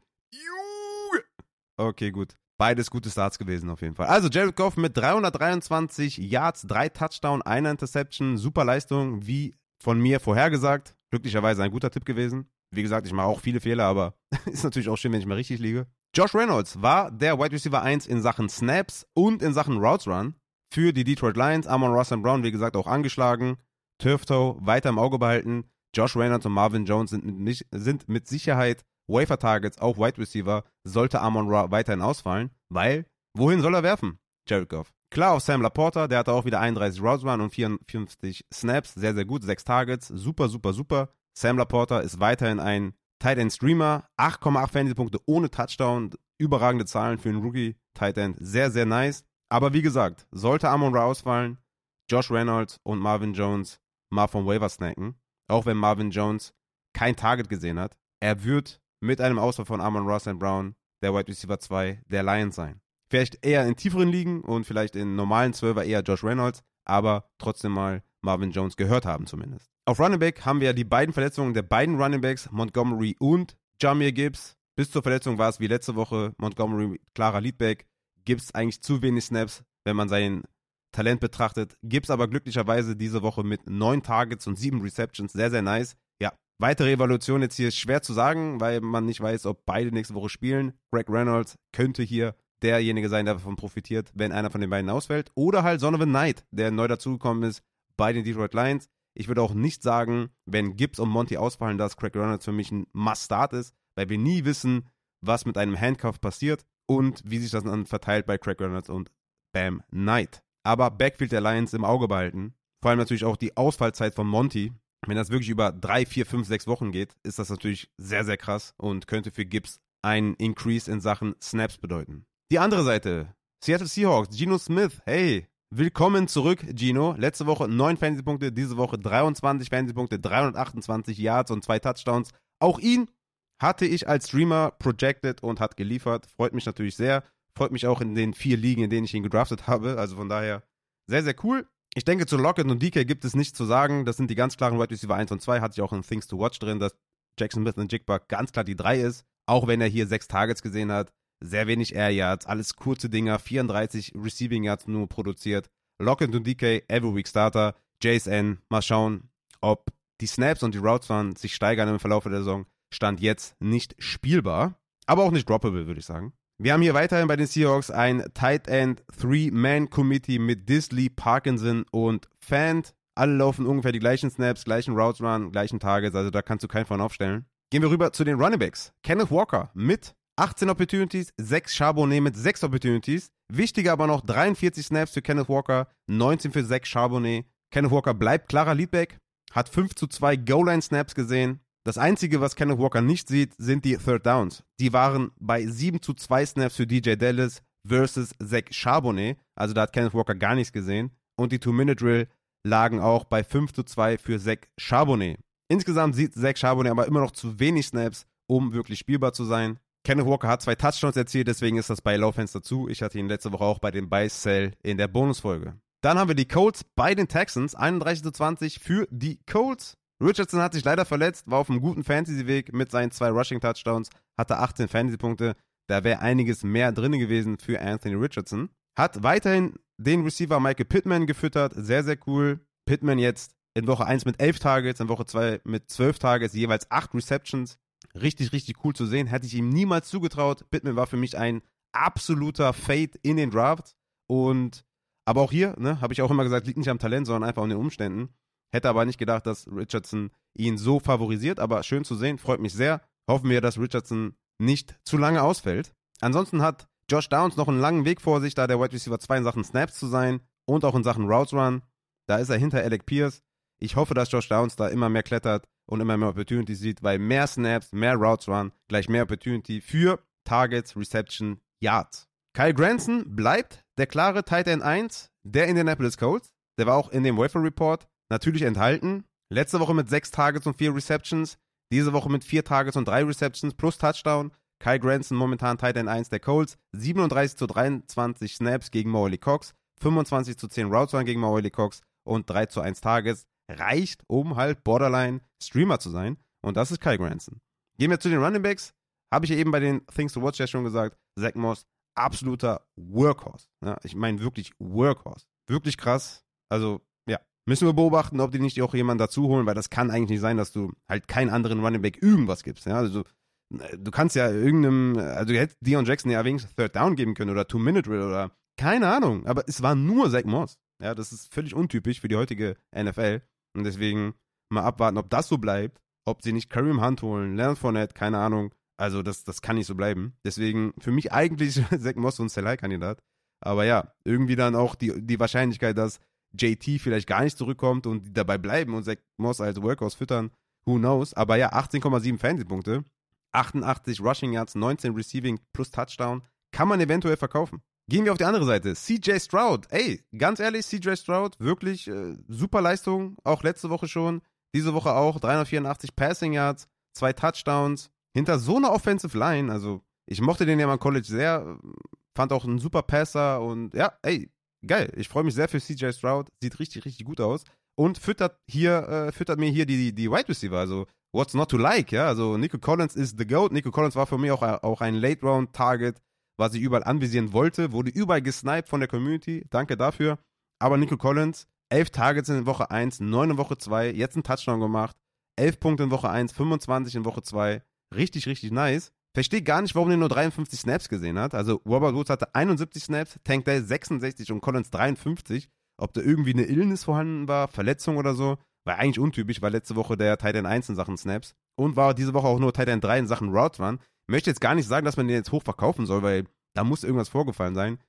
Okay, gut. Beides gute Starts gewesen auf jeden Fall. Also Jared Goff mit 323 Yards, 3 Touchdown, einer Interception. Super Leistung, wie von mir vorhergesagt. Glücklicherweise ein guter Tipp gewesen. Wie gesagt, ich mache auch viele Fehler, aber *laughs* ist natürlich auch schön, wenn ich mal richtig liege. Josh Reynolds war der Wide Receiver 1 in Sachen Snaps und in Sachen Routes Run für die Detroit Lions. Amon Ross Brown, wie gesagt, auch angeschlagen. Turftoe weiter im Auge behalten. Josh Reynolds und Marvin Jones sind mit, sind mit Sicherheit Wafer Targets, auch Wide Receiver, sollte Amon Ra weiterhin ausfallen, weil wohin soll er werfen? Jared Goff. Klar auf Sam Laporta, der hatte auch wieder 31 Routes Run und 54 Snaps. Sehr, sehr gut. 6 Targets. Super, super, super. Sam Laporta ist weiterhin ein Tight End Streamer. 8,8 Fantasy-Punkte ohne Touchdown. Überragende Zahlen für einen Rookie Tight End. Sehr, sehr nice. Aber wie gesagt, sollte Amon Ra ausfallen, Josh Reynolds und Marvin Jones mal vom Waiver snacken. Auch wenn Marvin Jones kein Target gesehen hat. Er wird mit einem Ausfall von Amon Ross and Brown der Wide Receiver 2 der Lions sein. Vielleicht eher in tieferen Ligen und vielleicht in normalen Zwölfer eher Josh Reynolds, aber trotzdem mal Marvin Jones gehört haben zumindest. Auf Running Back haben wir die beiden Verletzungen der beiden Running Backs, Montgomery und Jamir Gibbs. Bis zur Verletzung war es wie letzte Woche Montgomery klarer Leadback. Gibbs eigentlich zu wenig Snaps, wenn man sein Talent betrachtet. Gibbs aber glücklicherweise diese Woche mit neun Targets und sieben Receptions. Sehr, sehr nice. Weitere Evaluation jetzt hier ist schwer zu sagen, weil man nicht weiß, ob beide nächste Woche spielen. Greg Reynolds könnte hier derjenige sein, der davon profitiert, wenn einer von den beiden ausfällt. Oder halt a Knight, der neu dazugekommen ist bei den Detroit Lions. Ich würde auch nicht sagen, wenn Gibbs und Monty ausfallen, dass Craig Reynolds für mich ein Must-Start ist, weil wir nie wissen, was mit einem Handcuff passiert und wie sich das dann verteilt bei Craig Reynolds und Bam Knight. Aber Backfield der Lions im Auge behalten. Vor allem natürlich auch die Ausfallzeit von Monty. Wenn das wirklich über drei, vier, fünf, sechs Wochen geht, ist das natürlich sehr, sehr krass und könnte für Gibbs einen Increase in Sachen Snaps bedeuten. Die andere Seite. Seattle Seahawks, Geno Smith. Hey, willkommen zurück, Gino. Letzte Woche 9 Fantasy-Punkte, diese Woche 23 Fantasy-Punkte, 328 Yards und zwei Touchdowns. Auch ihn hatte ich als Streamer projected und hat geliefert. Freut mich natürlich sehr. Freut mich auch in den vier Ligen, in denen ich ihn gedraftet habe. Also von daher sehr, sehr cool. Ich denke, zu Lockett und DK gibt es nichts zu sagen. Das sind die ganz klaren Wide Receiver 1 und 2. Hatte ich auch in Things to Watch drin, dass Jackson Smith und Jigba ganz klar die 3 ist. Auch wenn er hier sechs Targets gesehen hat sehr wenig Air Yards, alles kurze Dinger, 34 Receiving Yards nur produziert. Lockett und DK, Every Week Starter, JSN, mal schauen, ob die Snaps und die Routes waren sich steigern im Verlauf der Saison. Stand jetzt nicht spielbar, aber auch nicht droppable, würde ich sagen. Wir haben hier weiterhin bei den Seahawks ein Tight End Three-Man-Committee mit Disley, Parkinson und Fant. Alle laufen ungefähr die gleichen Snaps, gleichen Routes Run, gleichen Targets, also da kannst du keinen von aufstellen. Gehen wir rüber zu den Running Backs. Kenneth Walker mit 18 Opportunities, 6 Charbonnet mit 6 Opportunities. Wichtiger aber noch 43 Snaps für Kenneth Walker, 19 für 6 Charbonnet. Kenneth Walker bleibt klarer Leadback, hat 5 zu 2 Goal-Line-Snaps gesehen. Das Einzige, was Kenneth Walker nicht sieht, sind die Third Downs. Die waren bei 7 zu 2 Snaps für DJ Dallas versus Zach Charbonnet. Also da hat Kenneth Walker gar nichts gesehen. Und die Two-Minute-Drill lagen auch bei 5 zu 2 für Zach Charbonnet. Insgesamt sieht Zach Charbonnet aber immer noch zu wenig Snaps, um wirklich spielbar zu sein. Kenneth Walker hat zwei Touchdowns erzielt, deswegen ist das bei Laufenster zu. Ich hatte ihn letzte Woche auch bei dem Buy-Sell in der Bonusfolge. Dann haben wir die Colts bei den Texans. 31 zu 20 für die Colts. Richardson hat sich leider verletzt, war auf einem guten Fantasy-Weg mit seinen zwei Rushing-Touchdowns, hatte 18 Fantasy-Punkte. Da wäre einiges mehr drin gewesen für Anthony Richardson. Hat weiterhin den Receiver Michael Pittman gefüttert. Sehr, sehr cool. Pittman jetzt in Woche 1 mit 11 Targets, in Woche 2 mit 12 Targets, jeweils 8 Receptions. Richtig, richtig cool zu sehen. Hätte ich ihm niemals zugetraut. Pittman war für mich ein absoluter Fade in den Draft. Und aber auch hier, ne, habe ich auch immer gesagt, liegt nicht am Talent, sondern einfach an den Umständen. Hätte aber nicht gedacht, dass Richardson ihn so favorisiert, aber schön zu sehen, freut mich sehr. Hoffen wir, dass Richardson nicht zu lange ausfällt. Ansonsten hat Josh Downs noch einen langen Weg vor sich, da der Wide Receiver 2 in Sachen Snaps zu sein und auch in Sachen Routes Run. Da ist er hinter Alec Pierce. Ich hoffe, dass Josh Downs da immer mehr klettert und immer mehr Opportunity sieht, weil mehr Snaps, mehr Routes Run, gleich mehr Opportunity für Targets, Reception, Yards. Kyle Granson bleibt der klare Tight End 1 der Indianapolis Colts. Der war auch in dem Wafer Report natürlich enthalten. Letzte Woche mit 6 Targets und 4 Receptions. Diese Woche mit 4 Targets und 3 Receptions plus Touchdown. Kyle Granson momentan Tight End 1 der Colts. 37 zu 23 Snaps gegen Morley Cox. 25 zu 10 Routes gegen Morley Cox und 3 zu 1 Targets. Reicht, um halt Borderline Streamer zu sein. Und das ist Kyle Granson. Gehen wir zu den Running Backs. Habe ich ja eben bei den Things to Watch ja schon gesagt. Zach Moss absoluter Workhorse. Ja, ich meine wirklich Workhorse. Wirklich krass. Also. Müssen wir beobachten, ob die nicht auch jemanden dazu holen, weil das kann eigentlich nicht sein, dass du halt keinen anderen Running Back irgendwas gibst. Ja, also du kannst ja irgendeinem, also du hättest Dion Jackson ja wenigstens Third Down geben können oder Two-Minute-Drill oder keine Ahnung, aber es war nur Zach Moss. Ja, das ist völlig untypisch für die heutige NFL und deswegen mal abwarten, ob das so bleibt, ob sie nicht Kareem Hunt holen, Leonard Fournette, keine Ahnung. Also das, das kann nicht so bleiben. Deswegen für mich eigentlich *laughs* Zach Moss so ein Sell-High-Kandidat. Aber ja, irgendwie dann auch die, die Wahrscheinlichkeit, dass JT vielleicht gar nicht zurückkommt und dabei bleiben und Zach Moss als Workhouse füttern, who knows. Aber ja, 18,7 Fantasy-Punkte, 88 Rushing Yards, 19 Receiving plus Touchdown, kann man eventuell verkaufen. Gehen wir auf die andere Seite. CJ Stroud. Ey, ganz ehrlich, CJ Stroud, wirklich äh, super Leistung. Auch letzte Woche schon. Diese Woche auch. 384 Passing Yards, zwei Touchdowns hinter so einer Offensive Line, also ich mochte den ja mal im College sehr, fand auch ein super Passer und ja, ey, geil. Ich freue mich sehr für CJ Stroud, sieht richtig, richtig gut aus und füttert hier, äh, füttert mir hier die, die Wide Receiver, also what's not to like, ja, also Nico Collins ist the GOAT. Nico Collins war für mich auch, auch ein Late-Round-Target, was ich überall anvisieren wollte, wurde überall gesniped von der Community, danke dafür. Aber Nico Collins, 11 Targets in Woche 1, 9 in Woche 2, jetzt einen Touchdown gemacht, 11 Punkte in Woche 1, 25 in Woche 2, richtig, richtig nice. Verstehe gar nicht, warum er nur 53 Snaps gesehen hat. Also Robert Woods hatte 71 Snaps, Tank Dell 66 und Collins 53. Ob da irgendwie eine Illness vorhanden war, Verletzung oder so, war eigentlich untypisch, weil letzte Woche der Titan 1 in Sachen Snaps und war diese Woche auch nur Titan 3 in Sachen Routes Run. Möchte jetzt gar nicht sagen, dass man den jetzt hoch verkaufen soll, weil da muss irgendwas vorgefallen sein.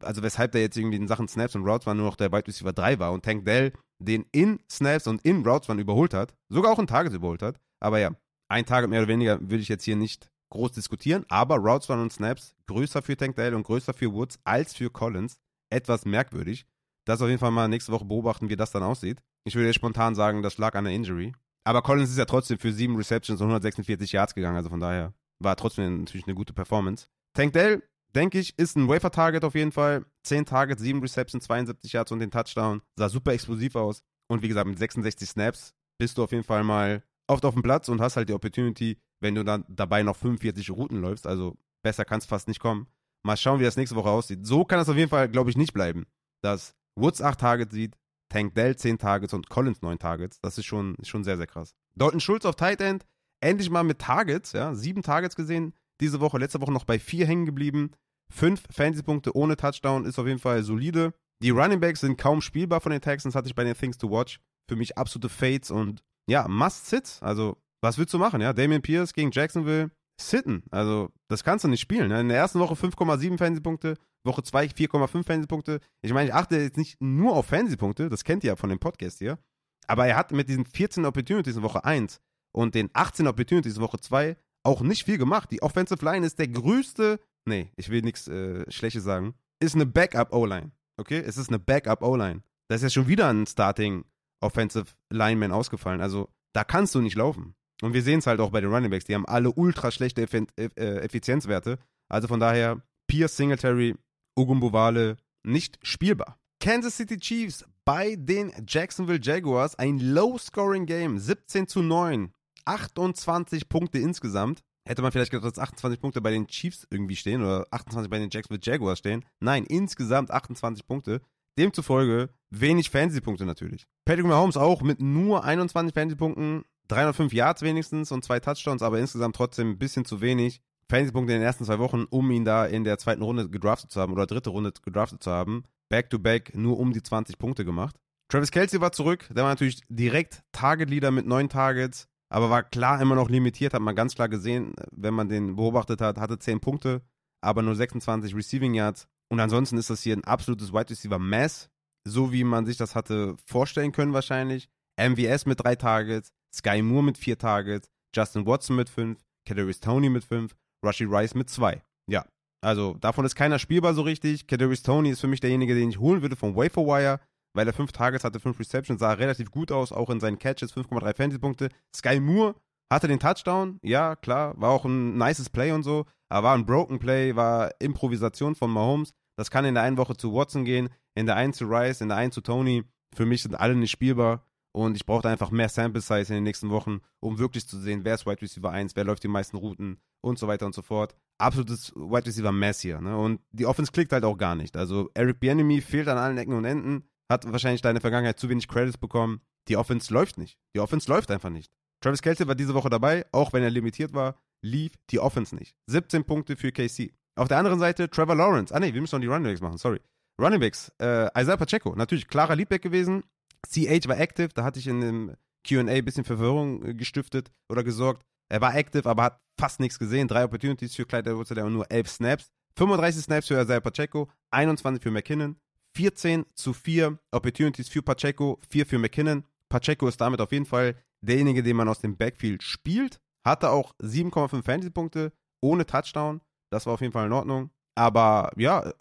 Also weshalb der jetzt irgendwie in Sachen Snaps und Routes Run nur noch der Wide Receiver 3 war und Tank Dell den in Snaps und in Routes Run überholt hat. Sogar auch in Tages überholt hat. Aber ja, ein Target mehr oder weniger würde ich jetzt hier nicht groß diskutieren, aber Routes Run und Snaps größer für Tank Dale und größer für Woods als für Collins. Etwas merkwürdig. Das auf jeden Fall mal nächste Woche beobachten, wie das dann aussieht. Ich würde spontan sagen, das lag an der Injury. Aber Collins ist ja trotzdem für sieben Receptions und 146 Yards gegangen, also von daher war trotzdem natürlich eine gute Performance. Tank Dale, denke ich, ist ein Wafer-Target auf jeden Fall. 10 Targets, 7 Receptions, 72 Yards und den Touchdown. Sah super explosiv aus. Und wie gesagt, mit 66 Snaps bist du auf jeden Fall mal oft auf dem Platz und hast halt die Opportunity, wenn du dann dabei noch 45 Routen läufst. Also besser kann es fast nicht kommen. Mal schauen, wie das nächste Woche aussieht. So kann es auf jeden Fall, glaube ich, nicht bleiben. Dass Woods 8 Targets sieht, Tank Dell 10 Targets und Collins 9 Targets. Das ist schon, schon sehr, sehr krass. Dalton Schulz auf Tight End, endlich mal mit Targets, ja, sieben Targets gesehen diese Woche, letzte Woche noch bei vier hängen geblieben. Fünf Fantasy-Punkte ohne Touchdown ist auf jeden Fall solide. Die Running Backs sind kaum spielbar von den Texans, hatte ich bei den Things to Watch. Für mich absolute Fates und ja, Must-Sit. Also, was willst du machen, ja? Damian Pierce gegen Jacksonville, sitten. Also, das kannst du nicht spielen. Ne? In der ersten Woche 5,7 Fantasy-Punkte, Woche 2 4,5 Fantasy-Punkte. Ich meine, ich achte jetzt nicht nur auf Fantasy-Punkte, das kennt ihr ja von dem Podcast hier. Aber er hat mit diesen 14 Opportunities in Woche 1 und den 18 Opportunities in Woche 2 auch nicht viel gemacht. Die Offensive Line ist der größte, nee, ich will nichts äh, Schlechtes sagen, ist eine Backup-O-Line. Okay? Es ist eine Backup-O-Line. Da ist ja schon wieder ein Starting Offensive Lineman ausgefallen. Also, da kannst du nicht laufen. Und wir sehen es halt auch bei den Running Backs. Die haben alle ultra schlechte äh, Effizienzwerte. Also von daher, Pierce, Singletary, Ugumbowale nicht spielbar. Kansas City Chiefs bei den Jacksonville Jaguars. Ein Low-Scoring-Game. 17 zu 9. 28 Punkte insgesamt. Hätte man vielleicht gedacht, dass 28 Punkte bei den Chiefs irgendwie stehen oder 28 bei den Jacksonville Jaguars stehen. Nein, insgesamt 28 Punkte. Demzufolge wenig Fantasy-Punkte natürlich. Patrick Mahomes auch mit nur 21 Fantasy-Punkten 305 Yards wenigstens und zwei Touchdowns, aber insgesamt trotzdem ein bisschen zu wenig. Fantasy-Punkte in den ersten zwei Wochen, um ihn da in der zweiten Runde gedraftet zu haben oder dritte Runde gedraftet zu haben. Back-to-back -back nur um die 20 Punkte gemacht. Travis Kelsey war zurück, der war natürlich direkt Target-Leader mit neun Targets, aber war klar immer noch limitiert, hat man ganz klar gesehen, wenn man den beobachtet hat, hatte 10 Punkte, aber nur 26 Receiving Yards. Und ansonsten ist das hier ein absolutes Wide Receiver Mess, so wie man sich das hatte vorstellen können wahrscheinlich. MVS mit drei Targets, Sky Moore mit vier Targets, Justin Watson mit fünf, Kadarius Tony mit fünf, Rushy Rice mit zwei. Ja, also davon ist keiner spielbar so richtig. Kadarius Tony ist für mich derjenige, den ich holen würde vom Waferwire, weil er fünf Targets hatte, fünf Receptions, sah relativ gut aus, auch in seinen Catches, 5,3 Fantasy-Punkte. Sky Moore hatte den Touchdown, ja, klar, war auch ein nices Play und so, aber war ein Broken Play, war Improvisation von Mahomes. Das kann in der einen Woche zu Watson gehen, in der einen zu Rice, in der einen zu Tony. Für mich sind alle nicht spielbar. Und ich brauchte einfach mehr Sample Size in den nächsten Wochen, um wirklich zu sehen, wer ist Wide Receiver 1, wer läuft die meisten Routen und so weiter und so fort. Absolutes Wide Receiver Mess hier. Ne? Und die Offense klickt halt auch gar nicht. Also Eric Bienemy fehlt an allen Ecken und Enden, hat wahrscheinlich da in der Vergangenheit zu wenig Credits bekommen. Die Offense läuft nicht. Die Offense läuft einfach nicht. Travis Kelsey war diese Woche dabei, auch wenn er limitiert war, lief die Offense nicht. 17 Punkte für KC. Auf der anderen Seite Trevor Lawrence. Ah ne, wir müssen noch die Running Backs machen, sorry. Running Backs, äh, Isaiah Pacheco, natürlich klarer Leadback gewesen, CH war active, da hatte ich in dem QA ein bisschen Verwirrung äh, gestiftet oder gesorgt. Er war active, aber hat fast nichts gesehen. Drei Opportunities für Clyde edwards und nur elf Snaps. 35 Snaps für Isaiah Pacheco, 21 für McKinnon, 14 zu 4 Opportunities für Pacheco, 4 für McKinnon. Pacheco ist damit auf jeden Fall derjenige, den man aus dem Backfield spielt. Hatte auch 7,5 Fantasy-Punkte ohne Touchdown. Das war auf jeden Fall in Ordnung. Aber ja, äh,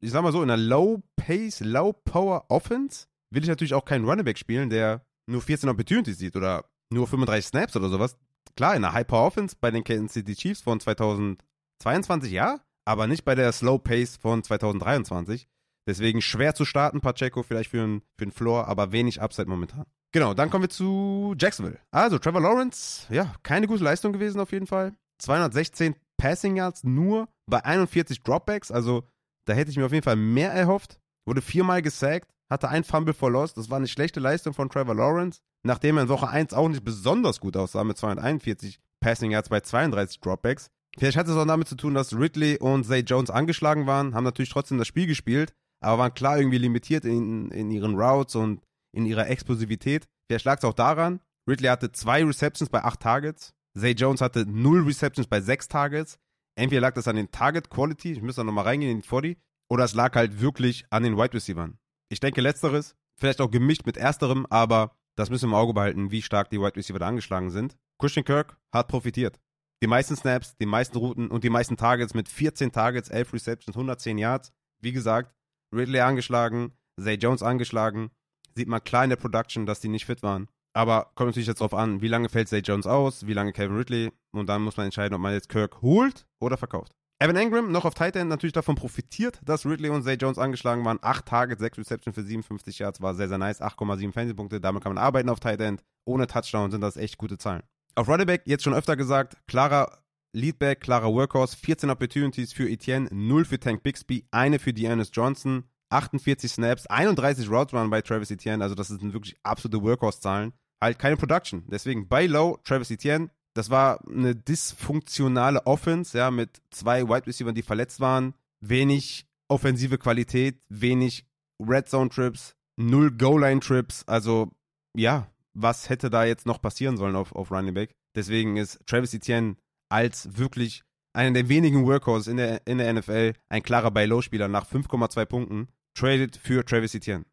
ich sag mal so, in einer Low-Pace, Low-Power-Offense will ich natürlich auch keinen Running spielen, der nur 14 Opportunities sieht oder nur 35 Snaps oder sowas. Klar, in der Hyper Offense bei den Kansas City Chiefs von 2022 ja, aber nicht bei der Slow Pace von 2023. Deswegen schwer zu starten, Pacheco vielleicht für einen für Floor, aber wenig Upside momentan. Genau, dann kommen wir zu Jacksonville. Also, Trevor Lawrence, ja, keine gute Leistung gewesen auf jeden Fall. 216 Passing Yards nur bei 41 Dropbacks, also da hätte ich mir auf jeden Fall mehr erhofft. Wurde viermal gesackt, hatte ein Fumble for Loss. Das war eine schlechte Leistung von Trevor Lawrence, nachdem er in Woche 1 auch nicht besonders gut aussah mit 241 Passing Yards bei 32 Dropbacks. Vielleicht hat es auch damit zu tun, dass Ridley und Zay Jones angeschlagen waren, haben natürlich trotzdem das Spiel gespielt, aber waren klar irgendwie limitiert in, in ihren Routes und in ihrer Explosivität. Vielleicht lag es auch daran. Ridley hatte zwei Receptions bei acht Targets. Zay Jones hatte null Receptions bei sechs Targets. Entweder lag das an den Target Quality, ich müsste da nochmal reingehen in die 40, oder es lag halt wirklich an den Wide Receivers. Ich denke letzteres, vielleicht auch gemischt mit ersterem, aber das müssen wir im Auge behalten, wie stark die Wide Receiver da angeschlagen sind. Christian Kirk hat profitiert. Die meisten Snaps, die meisten Routen und die meisten Targets mit 14 Targets, 11 Receptions, 110 Yards. Wie gesagt, Ridley angeschlagen, Zay Jones angeschlagen. Sieht man klar in der Production, dass die nicht fit waren. Aber kommt natürlich jetzt darauf an, wie lange fällt Zay Jones aus, wie lange Kevin Ridley. Und dann muss man entscheiden, ob man jetzt Kirk holt oder verkauft. Evan Engram noch auf Tight End natürlich davon profitiert, dass Ridley und Zay Jones angeschlagen waren. 8 Targets, 6 Reception für 57 Yards war sehr, sehr nice. 8,7 Fantasy-Punkte, damit kann man arbeiten auf Tight End. Ohne Touchdown sind das echt gute Zahlen. Auf Running Back, jetzt schon öfter gesagt, klarer Leadback, klarer Workhorse, 14 Opportunities für Etienne, 0 für Tank Bixby, eine für Deannis Johnson, 48 Snaps, 31 Routes Run bei Travis Etienne, also das sind wirklich absolute Workhorse-Zahlen. Halt keine Production. Deswegen bei Low, Travis Etienne, das war eine dysfunktionale Offense, ja, mit zwei Wide Receivers, die verletzt waren, wenig offensive Qualität, wenig Red Zone Trips, null Goal Line Trips, also ja, was hätte da jetzt noch passieren sollen auf, auf Running Back? Deswegen ist Travis Etienne als wirklich einer der wenigen Workhorses in der, in der NFL, ein klarer Buy-Low-Spieler nach 5,2 Punkten, traded für Travis Etienne.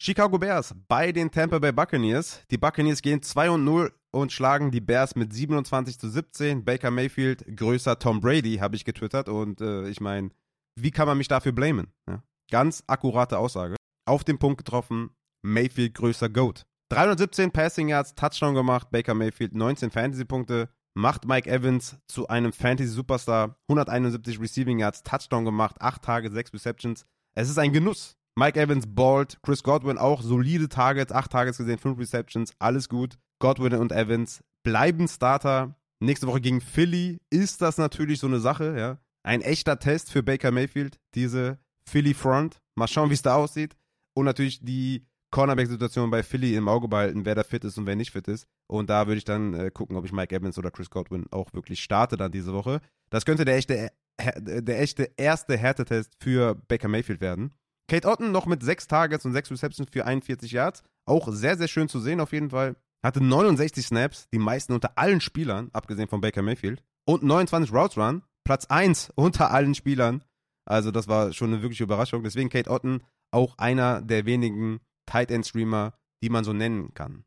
Chicago Bears bei den Tampa Bay Buccaneers. Die Buccaneers gehen 2 und 0 und schlagen die Bears mit 27 zu 17. Baker Mayfield größer Tom Brady, habe ich getwittert. Und äh, ich meine, wie kann man mich dafür blamen? Ja? Ganz akkurate Aussage. Auf den Punkt getroffen, Mayfield größer Goat. 317 Passing Yards, Touchdown gemacht, Baker Mayfield 19 Fantasy-Punkte, macht Mike Evans zu einem Fantasy-Superstar, 171 Receiving Yards, Touchdown gemacht, 8 Tage, 6 Receptions. Es ist ein Genuss. Mike Evans ballt, Chris Godwin auch solide Targets, 8 Targets gesehen, 5 Receptions, alles gut. Godwin und Evans bleiben Starter. Nächste Woche gegen Philly ist das natürlich so eine Sache, ja. Ein echter Test für Baker Mayfield, diese Philly Front. Mal schauen, wie es da aussieht. Und natürlich die Cornerback-Situation bei Philly im Auge behalten, wer da fit ist und wer nicht fit ist. Und da würde ich dann äh, gucken, ob ich Mike Evans oder Chris Godwin auch wirklich starte dann diese Woche. Das könnte der echte, der echte erste Härtetest für Baker Mayfield werden. Kate Otten noch mit sechs Targets und sechs Receptions für 41 Yards. Auch sehr, sehr schön zu sehen auf jeden Fall. Hatte 69 Snaps, die meisten unter allen Spielern, abgesehen von Baker Mayfield. Und 29 Routes Run, Platz 1 *laughs* unter allen Spielern. Also das war schon eine wirkliche Überraschung. Deswegen Kate Otten auch einer der wenigen Tight End Streamer, die man so nennen kann.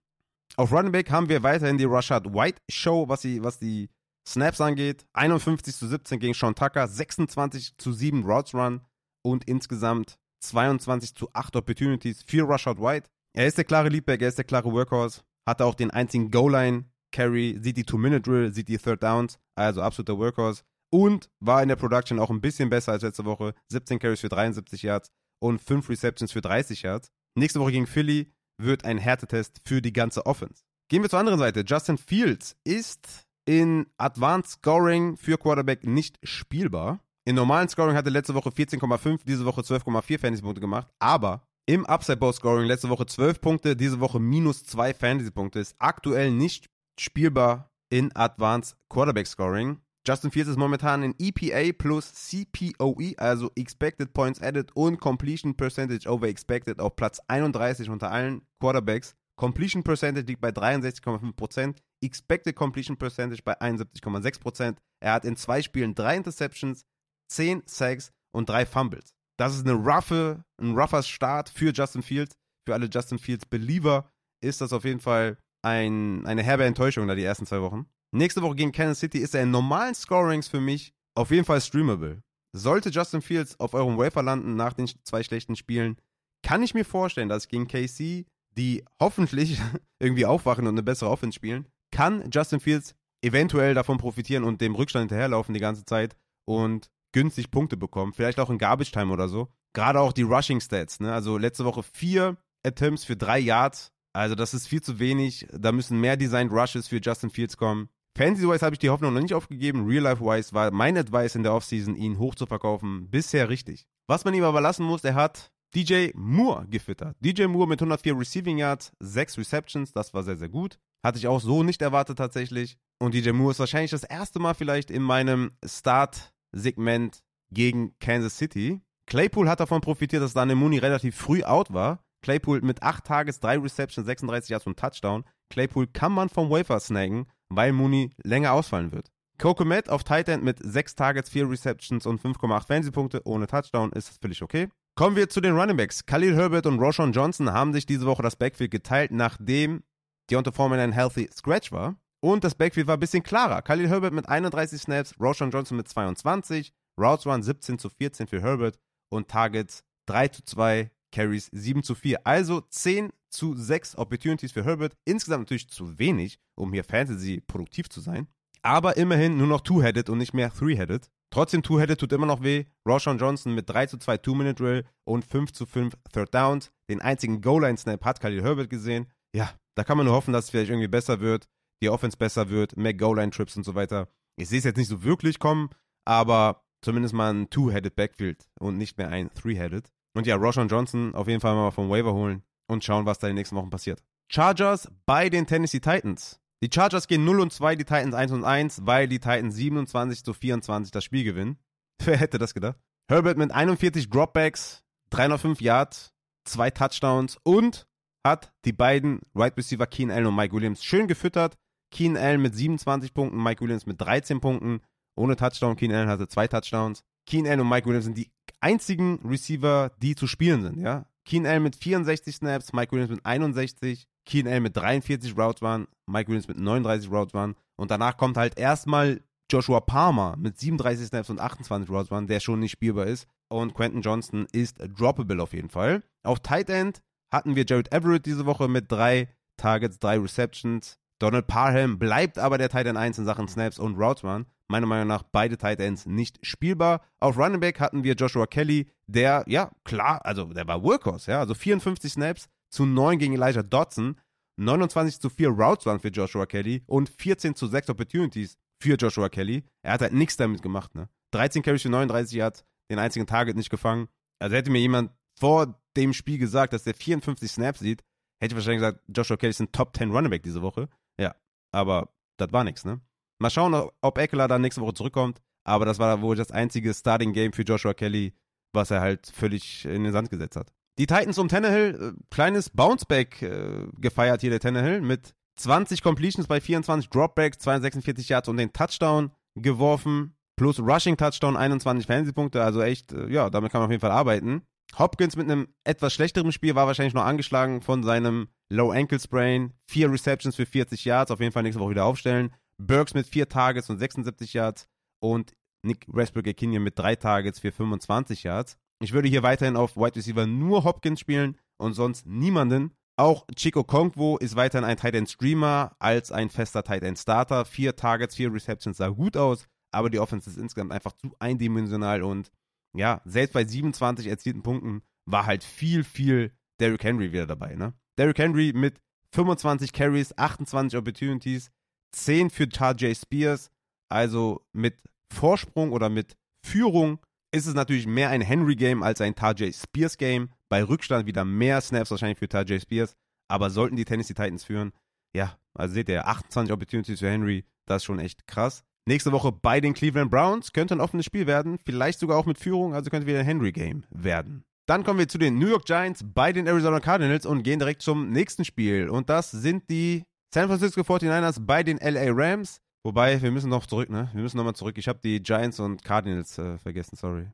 Auf Running Back haben wir weiterhin die Rashad White Show, was die, was die Snaps angeht. 51 zu 17 gegen Sean Tucker, 26 zu 7 Routes Run und insgesamt 22 zu 8 Opportunities für Rashad White. Er ist der klare Leadback, er ist der klare Workhorse, hatte auch den einzigen Goal-Line-Carry, sieht die Two-Minute-Drill, sieht die Third Downs, also absoluter Workhorse. Und war in der Production auch ein bisschen besser als letzte Woche. 17 Carries für 73 Yards und 5 Receptions für 30 Yards. Nächste Woche gegen Philly wird ein Härtetest für die ganze Offense. Gehen wir zur anderen Seite. Justin Fields ist in Advanced Scoring für Quarterback nicht spielbar. In normalen Scoring hatte letzte Woche 14,5, diese Woche 12,4 Fantasy-Punkte gemacht, aber im Upside Bowl Scoring letzte Woche 12 Punkte, diese Woche minus 2 Fantasy-Punkte, ist aktuell nicht spielbar in Advanced Quarterback Scoring. Justin Fields ist momentan in EPA plus CPOE, also Expected Points Added und Completion Percentage over Expected auf Platz 31 unter allen Quarterbacks. Completion Percentage liegt bei 63,5%, Expected Completion Percentage bei 71,6%. Er hat in zwei Spielen drei Interceptions, 10 Sacks und drei Fumbles. Das ist eine roughe, ein rougher Start für Justin Fields. Für alle Justin Fields Believer ist das auf jeden Fall ein, eine herbe Enttäuschung da die ersten zwei Wochen. Nächste Woche gegen Kansas City ist er in normalen Scorings für mich auf jeden Fall streamable. Sollte Justin Fields auf eurem Wafer landen nach den zwei schlechten Spielen, kann ich mir vorstellen, dass gegen KC, die hoffentlich *laughs* irgendwie aufwachen und eine bessere Offense spielen, kann Justin Fields eventuell davon profitieren und dem Rückstand hinterherlaufen die ganze Zeit und günstig Punkte bekommen. Vielleicht auch in Garbage Time oder so. Gerade auch die Rushing Stats. Ne? Also letzte Woche vier Attempts für drei Yards. Also das ist viel zu wenig. Da müssen mehr Designed Rushes für Justin Fields kommen. Fantasy-wise habe ich die Hoffnung noch nicht aufgegeben. Real-Life-wise war mein Advice in der Offseason, ihn hoch zu verkaufen, bisher richtig. Was man ihm aber lassen muss, er hat DJ Moore gefüttert. DJ Moore mit 104 Receiving Yards, 6 Receptions, das war sehr, sehr gut. Hatte ich auch so nicht erwartet tatsächlich. Und DJ Moore ist wahrscheinlich das erste Mal vielleicht in meinem Start-Segment gegen Kansas City. Claypool hat davon profitiert, dass Daniel Mooney relativ früh out war. Claypool mit 8 Tages, 3 Receptions, 36 Yards und Touchdown. Claypool kann man vom Wafer snaggen weil Mooney länger ausfallen wird. Kokomet auf Tight End mit 6 Targets, 4 Receptions und 5,8 Fantasy-Punkte ohne Touchdown ist völlig okay. Kommen wir zu den Running Backs. Khalil Herbert und Roshan Johnson haben sich diese Woche das Backfield geteilt, nachdem Deontay Foreman ein Healthy Scratch war. Und das Backfield war ein bisschen klarer. Khalil Herbert mit 31 Snaps, Roshan Johnson mit 22, Routes Run 17 zu 14 für Herbert und Targets 3 zu 2, Carries 7 zu 4. Also 10 zu 6 Opportunities für Herbert. Insgesamt natürlich zu wenig, um hier Fantasy produktiv zu sein. Aber immerhin nur noch Two-Headed und nicht mehr Three-Headed. Trotzdem Two-Headed tut immer noch weh. Roshan Johnson mit 3 zu 2 Two-Minute-Drill und 5 zu 5 Third Downs. Den einzigen Goal-Line-Snap hat Khalil Herbert gesehen. Ja, da kann man nur hoffen, dass es vielleicht irgendwie besser wird, die Offense besser wird, mehr Goal-Line-Trips und so weiter. Ich sehe es jetzt nicht so wirklich kommen, aber zumindest mal ein Two-Headed Backfield und nicht mehr ein Three-Headed. Und ja, Roshan Johnson auf jeden Fall mal vom Waiver holen und schauen, was da in den nächsten Wochen passiert. Chargers bei den Tennessee Titans. Die Chargers gehen 0 und 2, die Titans 1 und 1, weil die Titans 27 zu 24 das Spiel gewinnen. *laughs* Wer hätte das gedacht? Herbert mit 41 Dropbacks, 305 Yards, zwei Touchdowns und hat die beiden Right Receiver Keen Allen und Mike Williams schön gefüttert. Keen Allen mit 27 Punkten, Mike Williams mit 13 Punkten, ohne Touchdown. Keen Allen hatte zwei Touchdowns. Keen Allen und Mike Williams sind die einzigen Receiver, die zu spielen sind, ja. Keen Allen mit 64 Snaps, Mike Williams mit 61, Keen Allen mit 43 Routes waren, Mike Williams mit 39 Routes waren. Und danach kommt halt erstmal Joshua Palmer mit 37 Snaps und 28 Routes waren, der schon nicht spielbar ist. Und Quentin Johnston ist droppable auf jeden Fall. Auf Tight End hatten wir Jared Everett diese Woche mit drei Targets, drei Receptions. Donald Parham bleibt aber der Tight End 1 in Sachen Snaps und Routes Run. Meiner Meinung nach beide Tight Ends nicht spielbar. Auf Running Back hatten wir Joshua Kelly, der, ja, klar, also der war Workhorse, ja, also 54 Snaps zu 9 gegen Elijah Dodson, 29 zu 4 Routes Run für Joshua Kelly und 14 zu 6 Opportunities für Joshua Kelly. Er hat halt nichts damit gemacht, ne? 13 Carries für 39 Yards, den einzigen Target nicht gefangen. Also hätte mir jemand vor dem Spiel gesagt, dass der 54 Snaps sieht, hätte ich wahrscheinlich gesagt, Joshua Kelly ist ein Top 10 Running Back diese Woche. Ja, aber das war nichts, ne? Mal schauen, ob Eckler dann nächste Woche zurückkommt. Aber das war wohl das einzige Starting Game für Joshua Kelly, was er halt völlig in den Sand gesetzt hat. Die Titans um Tannehill, äh, kleines Bounceback äh, gefeiert hier der Tannehill mit 20 Completions bei 24 Dropbacks, 246 Yards und den Touchdown geworfen. Plus Rushing Touchdown, 21 Fantasy-Punkte. Also echt, äh, ja, damit kann man auf jeden Fall arbeiten. Hopkins mit einem etwas schlechteren Spiel war wahrscheinlich noch angeschlagen von seinem Low Ankle Sprain. Vier Receptions für 40 Yards, auf jeden Fall nächste Woche wieder aufstellen. Burks mit vier Targets und 76 Yards und Nick Westbrook Ekinye mit drei Targets für 25 Yards. Ich würde hier weiterhin auf Wide Receiver nur Hopkins spielen und sonst niemanden. Auch Chico Kongwo ist weiterhin ein Tight End Streamer als ein fester Tight End Starter. Vier Targets, vier Receptions sah gut aus, aber die Offense ist insgesamt einfach zu eindimensional und ja, selbst bei 27 erzielten Punkten war halt viel, viel Derrick Henry wieder dabei. Ne? Derrick Henry mit 25 Carries, 28 Opportunities, 10 für Tajay Spears. Also mit Vorsprung oder mit Führung ist es natürlich mehr ein Henry-Game als ein Tajay Spears-Game. Bei Rückstand wieder mehr Snaps wahrscheinlich für Tajay Spears. Aber sollten die Tennessee Titans führen, ja, also seht ihr, 28 Opportunities für Henry, das ist schon echt krass. Nächste Woche bei den Cleveland Browns könnte ein offenes Spiel werden, vielleicht sogar auch mit Führung, also könnte wieder ein Henry-Game werden. Dann kommen wir zu den New York Giants bei den Arizona Cardinals und gehen direkt zum nächsten Spiel. Und das sind die San Francisco 49ers bei den LA Rams. Wobei, wir müssen noch zurück, ne? Wir müssen nochmal zurück. Ich habe die Giants und Cardinals äh, vergessen, sorry.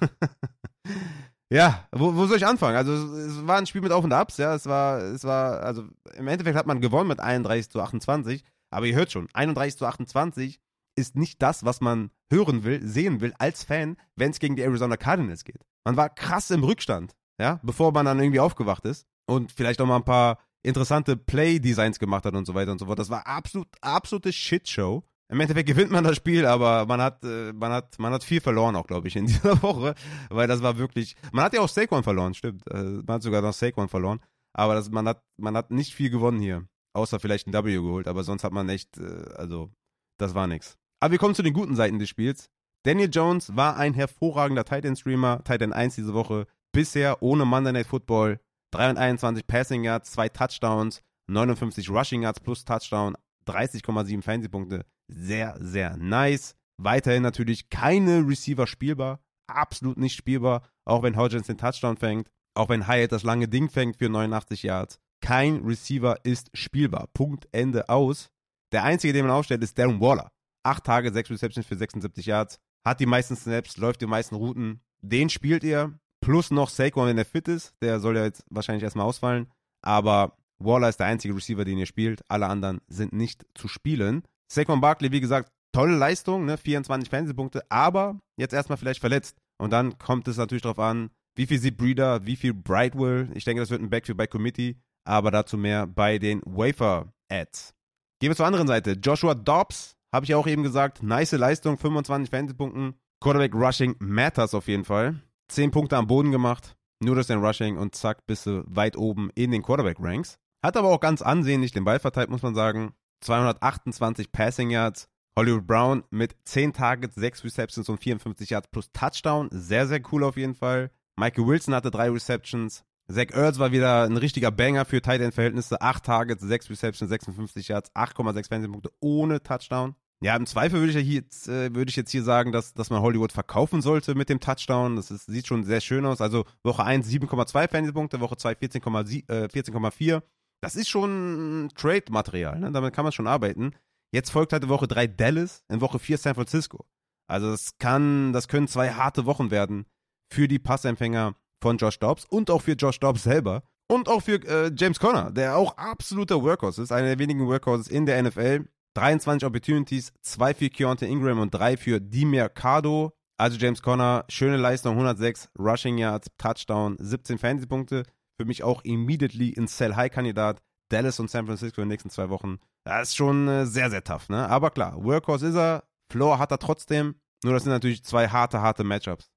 *laughs* ja, wo, wo, soll ich anfangen? Also, es war ein Spiel mit Auf und Abs, ja. Es war, es war, also im Endeffekt hat man gewonnen mit 31 zu 28. Aber ihr hört schon, 31 zu 28 ist nicht das, was man hören will, sehen will als Fan, wenn es gegen die Arizona Cardinals geht. Man war krass im Rückstand, ja, bevor man dann irgendwie aufgewacht ist und vielleicht auch mal ein paar interessante Play-Designs gemacht hat und so weiter und so fort. Das war absolut, absolute Shitshow. Im Endeffekt gewinnt man das Spiel, aber man hat, äh, man hat, man hat viel verloren auch, glaube ich, in *laughs* dieser Woche, weil das war wirklich, man hat ja auch Saquon verloren, stimmt. Äh, man hat sogar noch Saquon verloren, aber das, man hat, man hat nicht viel gewonnen hier, außer vielleicht ein W geholt, aber sonst hat man echt, äh, also, das war nix. Aber wir kommen zu den guten Seiten des Spiels. Daniel Jones war ein hervorragender Titan Streamer, Titan 1 diese Woche. Bisher ohne Monday Night Football 321 Passing Yards, 2 Touchdowns, 59 Rushing Yards plus Touchdown, 30,7 Fantasy-Punkte. Sehr, sehr nice. Weiterhin natürlich keine Receiver spielbar. Absolut nicht spielbar. Auch wenn Hodgins den Touchdown fängt. Auch wenn Hyatt das lange Ding fängt für 89 Yards. Kein Receiver ist spielbar. Punkt, Ende, aus. Der einzige, den man aufstellt, ist Darren Waller. 8 Tage, 6 Receptions für 76 Yards, hat die meisten Snaps, läuft die meisten Routen. Den spielt ihr, plus noch Saquon, wenn er fit ist. Der soll ja jetzt wahrscheinlich erstmal ausfallen. Aber Waller ist der einzige Receiver, den ihr spielt. Alle anderen sind nicht zu spielen. Saquon Barkley, wie gesagt, tolle Leistung, ne? 24 Fernsehpunkte, aber jetzt erstmal vielleicht verletzt. Und dann kommt es natürlich darauf an, wie viel sieht Breeder, wie viel Brightwell. Ich denke, das wird ein Backfield bei Committee, aber dazu mehr bei den Wafer-Ads. Gehen wir zur anderen Seite. Joshua Dobbs habe ich auch eben gesagt, nice Leistung, 25 Fantasy-Punkten. Quarterback Rushing matters auf jeden Fall. 10 Punkte am Boden gemacht, nur durch den Rushing und zack, bist du weit oben in den Quarterback-Ranks. Hat aber auch ganz ansehnlich den Ball verteilt, muss man sagen. 228 Passing Yards. Hollywood Brown mit 10 Targets, 6 Receptions und 54 Yards plus Touchdown. Sehr, sehr cool auf jeden Fall. Michael Wilson hatte 3 Receptions. Zach Ertz war wieder ein richtiger Banger für Tight End Verhältnisse. 8 Targets, 6 Receptions, 56 Yards, 8,6 Fernsehpunkte ohne Touchdown. Ja, im Zweifel würde ich, ja jetzt, äh, würde ich jetzt hier sagen, dass, dass man Hollywood verkaufen sollte mit dem Touchdown. Das ist, sieht schon sehr schön aus. Also Woche 1 7,2 Fernsehpunkte, Woche 2 14,4. Äh, 14 Das ist schon Trade-Material, ne? damit kann man schon arbeiten. Jetzt folgt halt Woche 3 Dallas, in Woche 4 San Francisco. Also das kann, das können zwei harte Wochen werden für die Passempfänger von Josh Dobbs und auch für Josh Dobbs selber und auch für äh, James Conner, der auch absoluter Workhorse ist, einer der wenigen Workhorses in der NFL. 23 Opportunities, 2 für Keontae Ingram und 3 für Mercado. Also James Conner, schöne Leistung, 106 Rushing Yards, Touchdown, 17 Fantasy-Punkte. Für mich auch immediately ein Sell-High-Kandidat. Dallas und San Francisco in den nächsten zwei Wochen. Das ist schon äh, sehr, sehr tough, ne? Aber klar, Workhorse ist er, Floor hat er trotzdem. Nur das sind natürlich zwei harte, harte Matchups.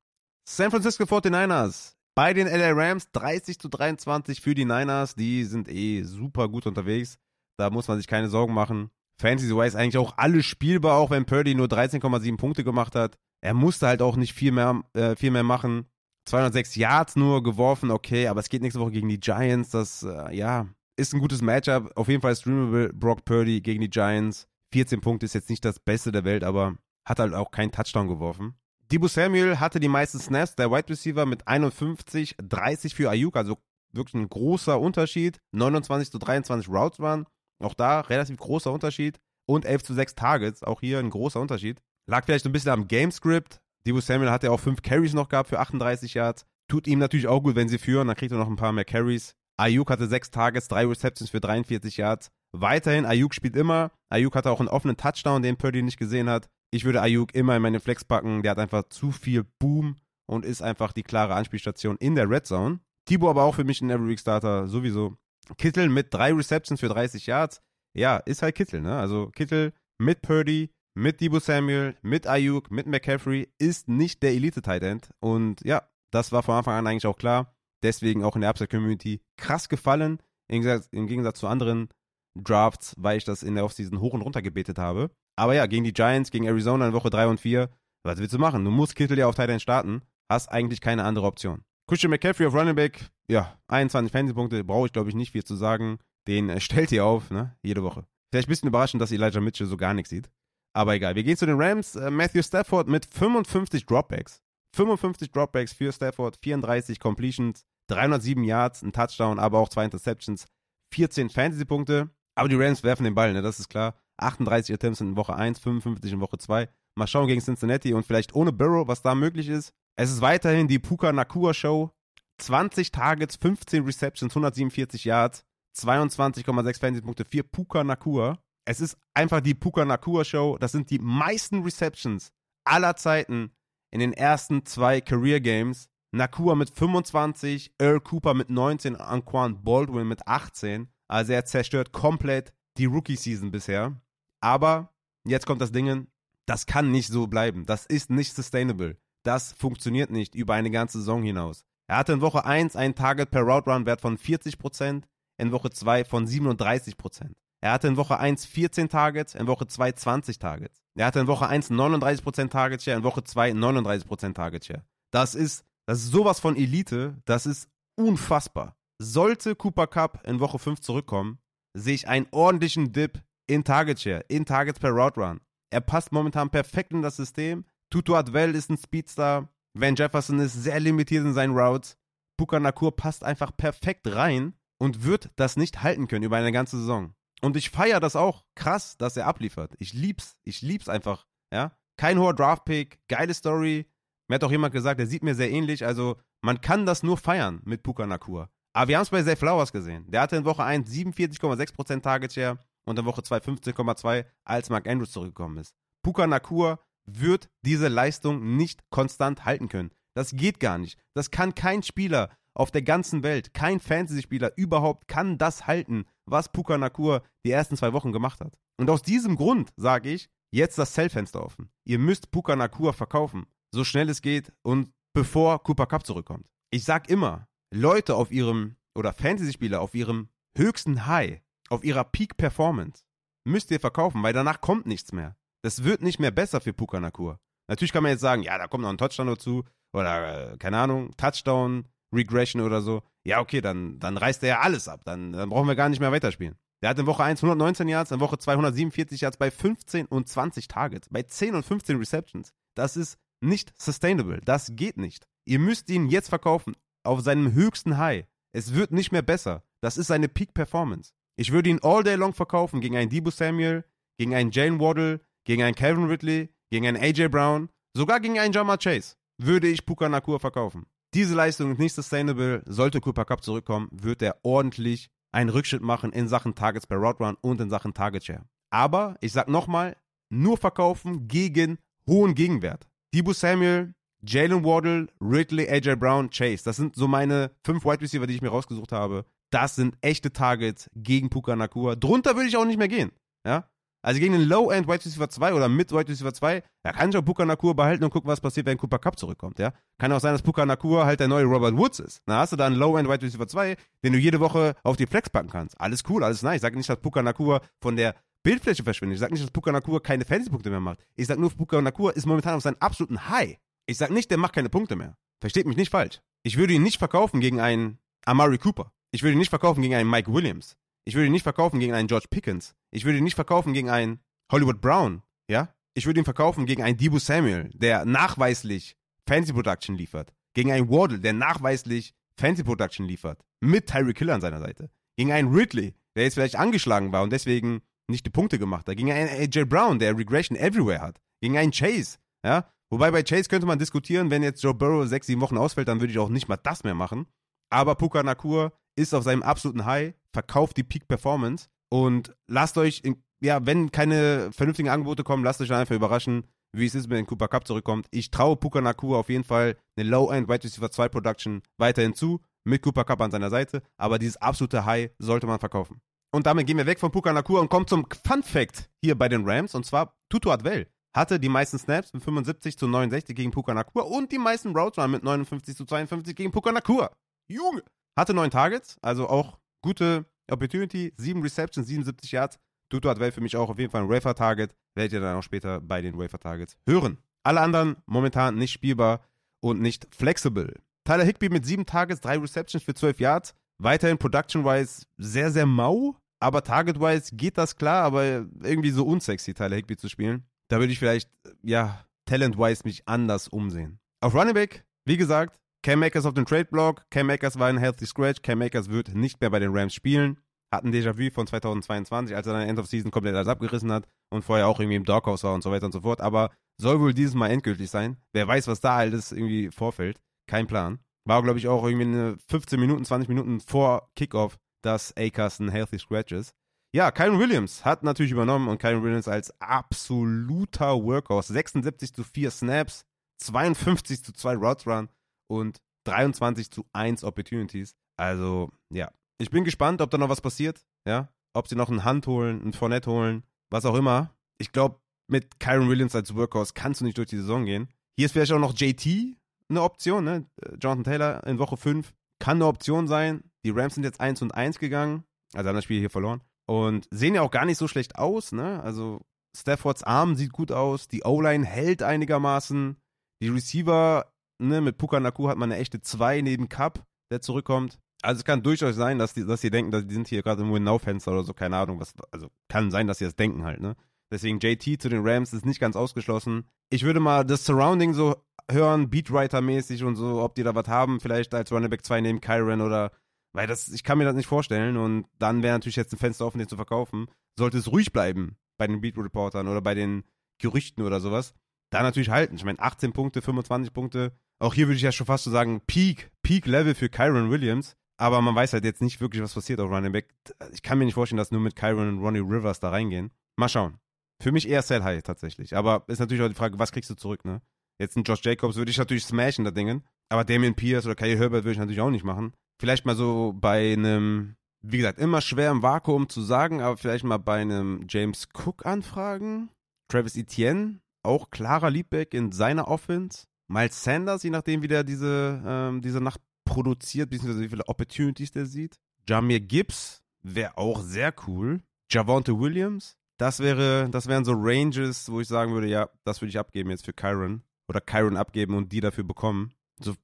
San Francisco 49ers. Bei den LA Rams 30 zu 23 für die Niners. Die sind eh super gut unterwegs. Da muss man sich keine Sorgen machen. Fantasy-wise eigentlich auch alles spielbar, auch wenn Purdy nur 13,7 Punkte gemacht hat. Er musste halt auch nicht viel mehr, äh, viel mehr machen. 206 Yards nur geworfen, okay, aber es geht nächste Woche gegen die Giants. Das, äh, ja, ist ein gutes Matchup. Auf jeden Fall streamable. Brock Purdy gegen die Giants. 14 Punkte ist jetzt nicht das Beste der Welt, aber hat halt auch keinen Touchdown geworfen. Debo Samuel hatte die meisten Snaps, der Wide Receiver mit 51, 30 für Ayuk, also wirklich ein großer Unterschied. 29 zu 23 Routes waren, auch da relativ großer Unterschied. Und 11 zu 6 Targets, auch hier ein großer Unterschied. Lag vielleicht ein bisschen am Gamescript. Debo Samuel hat ja auch 5 Carries noch gehabt für 38 Yards. Tut ihm natürlich auch gut, wenn sie führen, dann kriegt er noch ein paar mehr Carries. Ayuk hatte 6 Targets, 3 Receptions für 43 Yards. Weiterhin, Ayuk spielt immer. Ayuk hatte auch einen offenen Touchdown, den Purdy nicht gesehen hat. Ich würde Ayuk immer in meine Flex packen. Der hat einfach zu viel Boom und ist einfach die klare Anspielstation in der Red Zone. Tibo aber auch für mich ein Every Week Starter, sowieso. Kittel mit drei Receptions für 30 Yards. Ja, ist halt Kittel, ne? Also Kittel mit Purdy, mit Debo Samuel, mit Ayuk, mit McCaffrey ist nicht der Elite-Tight End. Und ja, das war von Anfang an eigentlich auch klar. Deswegen auch in der Upside-Community krass gefallen. Im Gegensatz, Im Gegensatz zu anderen Drafts, weil ich das in der Offseason hoch und runter gebetet habe. Aber ja, gegen die Giants, gegen Arizona in Woche 3 und 4, was willst du machen? Du musst Kittel ja auf Titan starten, hast eigentlich keine andere Option. Christian McCaffrey auf Running Back, ja, 21 Fantasy-Punkte, brauche ich glaube ich nicht viel zu sagen. Den äh, stellt ihr auf, ne, jede Woche. Vielleicht ein bisschen überraschend, dass Elijah Mitchell so gar nichts sieht. Aber egal, wir gehen zu den Rams. Äh, Matthew Stafford mit 55 Dropbacks. 55 Dropbacks für Stafford, 34 Completions, 307 Yards, ein Touchdown, aber auch zwei Interceptions, 14 Fantasy-Punkte. Aber die Rams werfen den Ball, ne? Das ist klar. 38 Attempts in Woche 1, 55 in Woche 2. Mal schauen gegen Cincinnati und vielleicht ohne Burrow, was da möglich ist. Es ist weiterhin die Puka Nakua Show. 20 Targets, 15 Receptions, 147 Yards, 22,6 Fantasy-Punkte für Puka Nakua. Es ist einfach die Puka Nakua Show. Das sind die meisten Receptions aller Zeiten in den ersten zwei Career Games. Nakua mit 25, Earl Cooper mit 19, Anquan Baldwin mit 18. Also er zerstört komplett die Rookie-Season bisher. Aber jetzt kommt das Ding, das kann nicht so bleiben. Das ist nicht sustainable. Das funktioniert nicht über eine ganze Saison hinaus. Er hatte in Woche 1 einen Target per Route Run Wert von 40%, in Woche 2 von 37%. Er hatte in Woche 1 14 Targets, in Woche 2 20 Targets. Er hatte in Woche 1 39% Target Share, in Woche 2 39% Target Share. Das ist, das ist sowas von Elite, das ist unfassbar. Sollte Cooper Cup in Woche 5 zurückkommen, sehe ich einen ordentlichen Dip in Target Share, in Targets per Route Run. Er passt momentan perfekt in das System. Tutu Adwell ist ein Speedstar. Van Jefferson ist sehr limitiert in seinen Routes. Puka Nakur passt einfach perfekt rein und wird das nicht halten können über eine ganze Saison. Und ich feiere das auch krass, dass er abliefert. Ich lieb's. Ich lieb's einfach. Ja? Kein hoher Draftpick, geile Story. Mir hat auch jemand gesagt, er sieht mir sehr ähnlich. Also, man kann das nur feiern mit Puka Nakur. Aber wir haben es bei Zay Flowers gesehen. Der hatte in Woche 1 47,6% Target Share und in Woche 2 15,2, als Mark Andrews zurückgekommen ist. Puka Nakur wird diese Leistung nicht konstant halten können. Das geht gar nicht. Das kann kein Spieler auf der ganzen Welt, kein Fantasy-Spieler überhaupt kann das halten, was Puka Nakur die ersten zwei Wochen gemacht hat. Und aus diesem Grund sage ich, jetzt das Sellfenster offen. Ihr müsst Puka Nakur verkaufen, so schnell es geht und bevor Cooper Cup zurückkommt. Ich sag immer, Leute auf ihrem, oder Fantasy-Spieler auf ihrem höchsten High, auf ihrer Peak-Performance, müsst ihr verkaufen, weil danach kommt nichts mehr. Das wird nicht mehr besser für Puka Nakur. Natürlich kann man jetzt sagen, ja, da kommt noch ein Touchdown dazu, oder, äh, keine Ahnung, Touchdown, Regression oder so. Ja, okay, dann, dann reißt er ja alles ab. Dann, dann brauchen wir gar nicht mehr weiterspielen. Der hat in Woche 1 119 Yards, in Woche 2 147 Yards bei 15 und 20 Targets, bei 10 und 15 Receptions. Das ist nicht sustainable. Das geht nicht. Ihr müsst ihn jetzt verkaufen auf seinem höchsten High. Es wird nicht mehr besser. Das ist seine Peak-Performance. Ich würde ihn all day long verkaufen gegen einen Debo Samuel, gegen einen Jalen Waddle, gegen einen Calvin Ridley, gegen einen AJ Brown, sogar gegen einen Jamar Chase. Würde ich Puka Nakur verkaufen. Diese Leistung ist nicht sustainable. Sollte Cooper Cup zurückkommen, wird er ordentlich einen Rückschritt machen in Sachen Targets per Route Run und in Sachen Target Share. Aber ich sag nochmal, nur verkaufen gegen hohen Gegenwert. Debo Samuel, Jalen Waddle, Ridley, AJ Brown, Chase. Das sind so meine fünf Wide Receiver, die ich mir rausgesucht habe. Das sind echte Targets gegen Puka Nakua. Drunter würde ich auch nicht mehr gehen. Ja? Also gegen den Low-End Wide Receiver 2 oder Mid Wide Receiver 2, da kann ich auch Puka Nakua behalten und gucken, was passiert, wenn Cooper Cup zurückkommt, ja. Kann auch sein, dass Puka Nakua halt der neue Robert Woods ist. Da hast du da einen Low-End Wide Receiver 2, den du jede Woche auf die Flex packen kannst. Alles cool, alles nice. Ich sage nicht, dass Puka Nakua von der Bildfläche verschwindet. Ich sage nicht, dass Puka Nakua keine Fantasy-Punkte mehr macht. Ich sage nur, Puka Nakua ist momentan auf seinem absoluten High. Ich sage nicht, der macht keine Punkte mehr. Versteht mich nicht falsch. Ich würde ihn nicht verkaufen gegen einen Amari Cooper. Ich würde ihn nicht verkaufen gegen einen Mike Williams. Ich würde ihn nicht verkaufen gegen einen George Pickens. Ich würde ihn nicht verkaufen gegen einen Hollywood Brown. Ja? Ich würde ihn verkaufen gegen einen Debo Samuel, der nachweislich Fancy Production liefert. Gegen einen Wardle, der nachweislich Fancy Production liefert. Mit Tyreek Hill an seiner Seite. Gegen einen Ridley, der jetzt vielleicht angeschlagen war und deswegen nicht die Punkte gemacht hat. Gegen einen AJ Brown, der Regression everywhere hat. Gegen einen Chase. Ja? Wobei bei Chase könnte man diskutieren, wenn jetzt Joe Burrow sechs, sieben Wochen ausfällt, dann würde ich auch nicht mal das mehr machen. Aber Puka Nakur ist auf seinem absoluten High, verkauft die Peak Performance und lasst euch, in, ja, wenn keine vernünftigen Angebote kommen, lasst euch dann einfach überraschen, wie es ist, wenn Cooper Cup zurückkommt. Ich traue Puka Nakur auf jeden Fall eine Low-End Wide Receiver 2 Production weiterhin zu, mit Cooper Cup an seiner Seite, aber dieses absolute High sollte man verkaufen. Und damit gehen wir weg von Puka Nakur und kommen zum Fun Fact hier bei den Rams, und zwar Tutu Adwell hatte die meisten Snaps mit 75 zu 69 gegen Puka Nakur und die meisten Routes Run mit 59 zu 52 gegen Puka Nakur. Junge! Hatte neun Targets, also auch gute Opportunity, sieben Receptions, 77 Yards. Tutu hat für mich auch auf jeden Fall ein Wafer-Target. Werdet ihr dann auch später bei den Wafer-Targets hören. Alle anderen momentan nicht spielbar und nicht flexible. Tyler Higby mit sieben Targets, drei Receptions für 12 Yards. Weiterhin Production-wise sehr, sehr mau. Aber Target-wise geht das klar, aber irgendwie so unsexy, Tyler Higby zu spielen. Da würde ich vielleicht, ja, talent-wise mich anders umsehen. Auf Running Back, wie gesagt, Cam Makers auf dem Trade-Block. Cam Makers war ein Healthy Scratch. Cam Makers wird nicht mehr bei den Rams spielen. Hat ein Déjà-vu von 2022, als er dann End of Season komplett alles abgerissen hat und vorher auch irgendwie im Doghouse war und so weiter und so fort. Aber soll wohl dieses Mal endgültig sein. Wer weiß, was da alles irgendwie vorfällt. Kein Plan. War, glaube ich, auch irgendwie eine 15 Minuten, 20 Minuten vor Kickoff, dass Akers ein Healthy Scratch ist. Ja, Kyron Williams hat natürlich übernommen und Kyron Williams als absoluter Workhorse. 76 zu 4 Snaps, 52 zu 2 Routes Run und 23 zu 1 Opportunities. Also, ja. Ich bin gespannt, ob da noch was passiert. Ja. Ob sie noch einen Hand holen, einen Fournette holen, was auch immer. Ich glaube, mit Kyron Williams als Workhorse kannst du nicht durch die Saison gehen. Hier ist vielleicht auch noch JT eine Option, ne? Jonathan Taylor in Woche 5 kann eine Option sein. Die Rams sind jetzt 1 und 1 gegangen, also haben das Spiel hier verloren. Und sehen ja auch gar nicht so schlecht aus, ne? Also Staffords Arm sieht gut aus, die O-Line hält einigermaßen, die Receiver ne, mit Puka Naku hat man eine echte 2 neben Cup, der zurückkommt. Also es kann durchaus sein, dass die, dass die denken, dass die sind hier gerade im Win-Now-Fenster oder so, keine Ahnung. Was, also kann sein, dass sie das denken halt, ne? Deswegen JT zu den Rams ist nicht ganz ausgeschlossen. Ich würde mal das Surrounding so hören, Beatwriter-mäßig und so, ob die da was haben, vielleicht als Running Back 2 neben Kyron oder, weil das, ich kann mir das nicht vorstellen und dann wäre natürlich jetzt ein Fenster offen, den zu verkaufen. Sollte es ruhig bleiben bei den Beat-Reportern oder bei den Gerüchten oder sowas, da natürlich halten. Ich meine, 18 Punkte, 25 Punkte, auch hier würde ich ja schon fast so sagen, Peak, Peak-Level für Kyron Williams. Aber man weiß halt jetzt nicht wirklich, was passiert auf Running Back. Ich kann mir nicht vorstellen, dass nur mit Kyron und Ronnie Rivers da reingehen. Mal schauen. Für mich eher Sell High tatsächlich. Aber ist natürlich auch die Frage, was kriegst du zurück, ne? Jetzt ein Josh Jacobs würde ich natürlich smashen, da Dingen. Aber Damien Pierce oder Kyle Herbert würde ich natürlich auch nicht machen. Vielleicht mal so bei einem, wie gesagt, immer schwer im Vakuum zu sagen, aber vielleicht mal bei einem James Cook anfragen. Travis Etienne, auch klarer Leadback in seiner Offense. Miles Sanders, je nachdem, wie der diese, ähm, diese Nacht produziert, beziehungsweise wie viele Opportunities der sieht. Jamir Gibbs wäre auch sehr cool. Javonte Williams, das wäre, das wären so Ranges, wo ich sagen würde, ja, das würde ich abgeben jetzt für Kyron. Oder Kyron abgeben und die dafür bekommen. So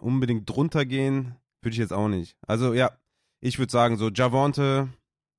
unbedingt drunter gehen, würde ich jetzt auch nicht. Also ja, ich würde sagen, so Javonte,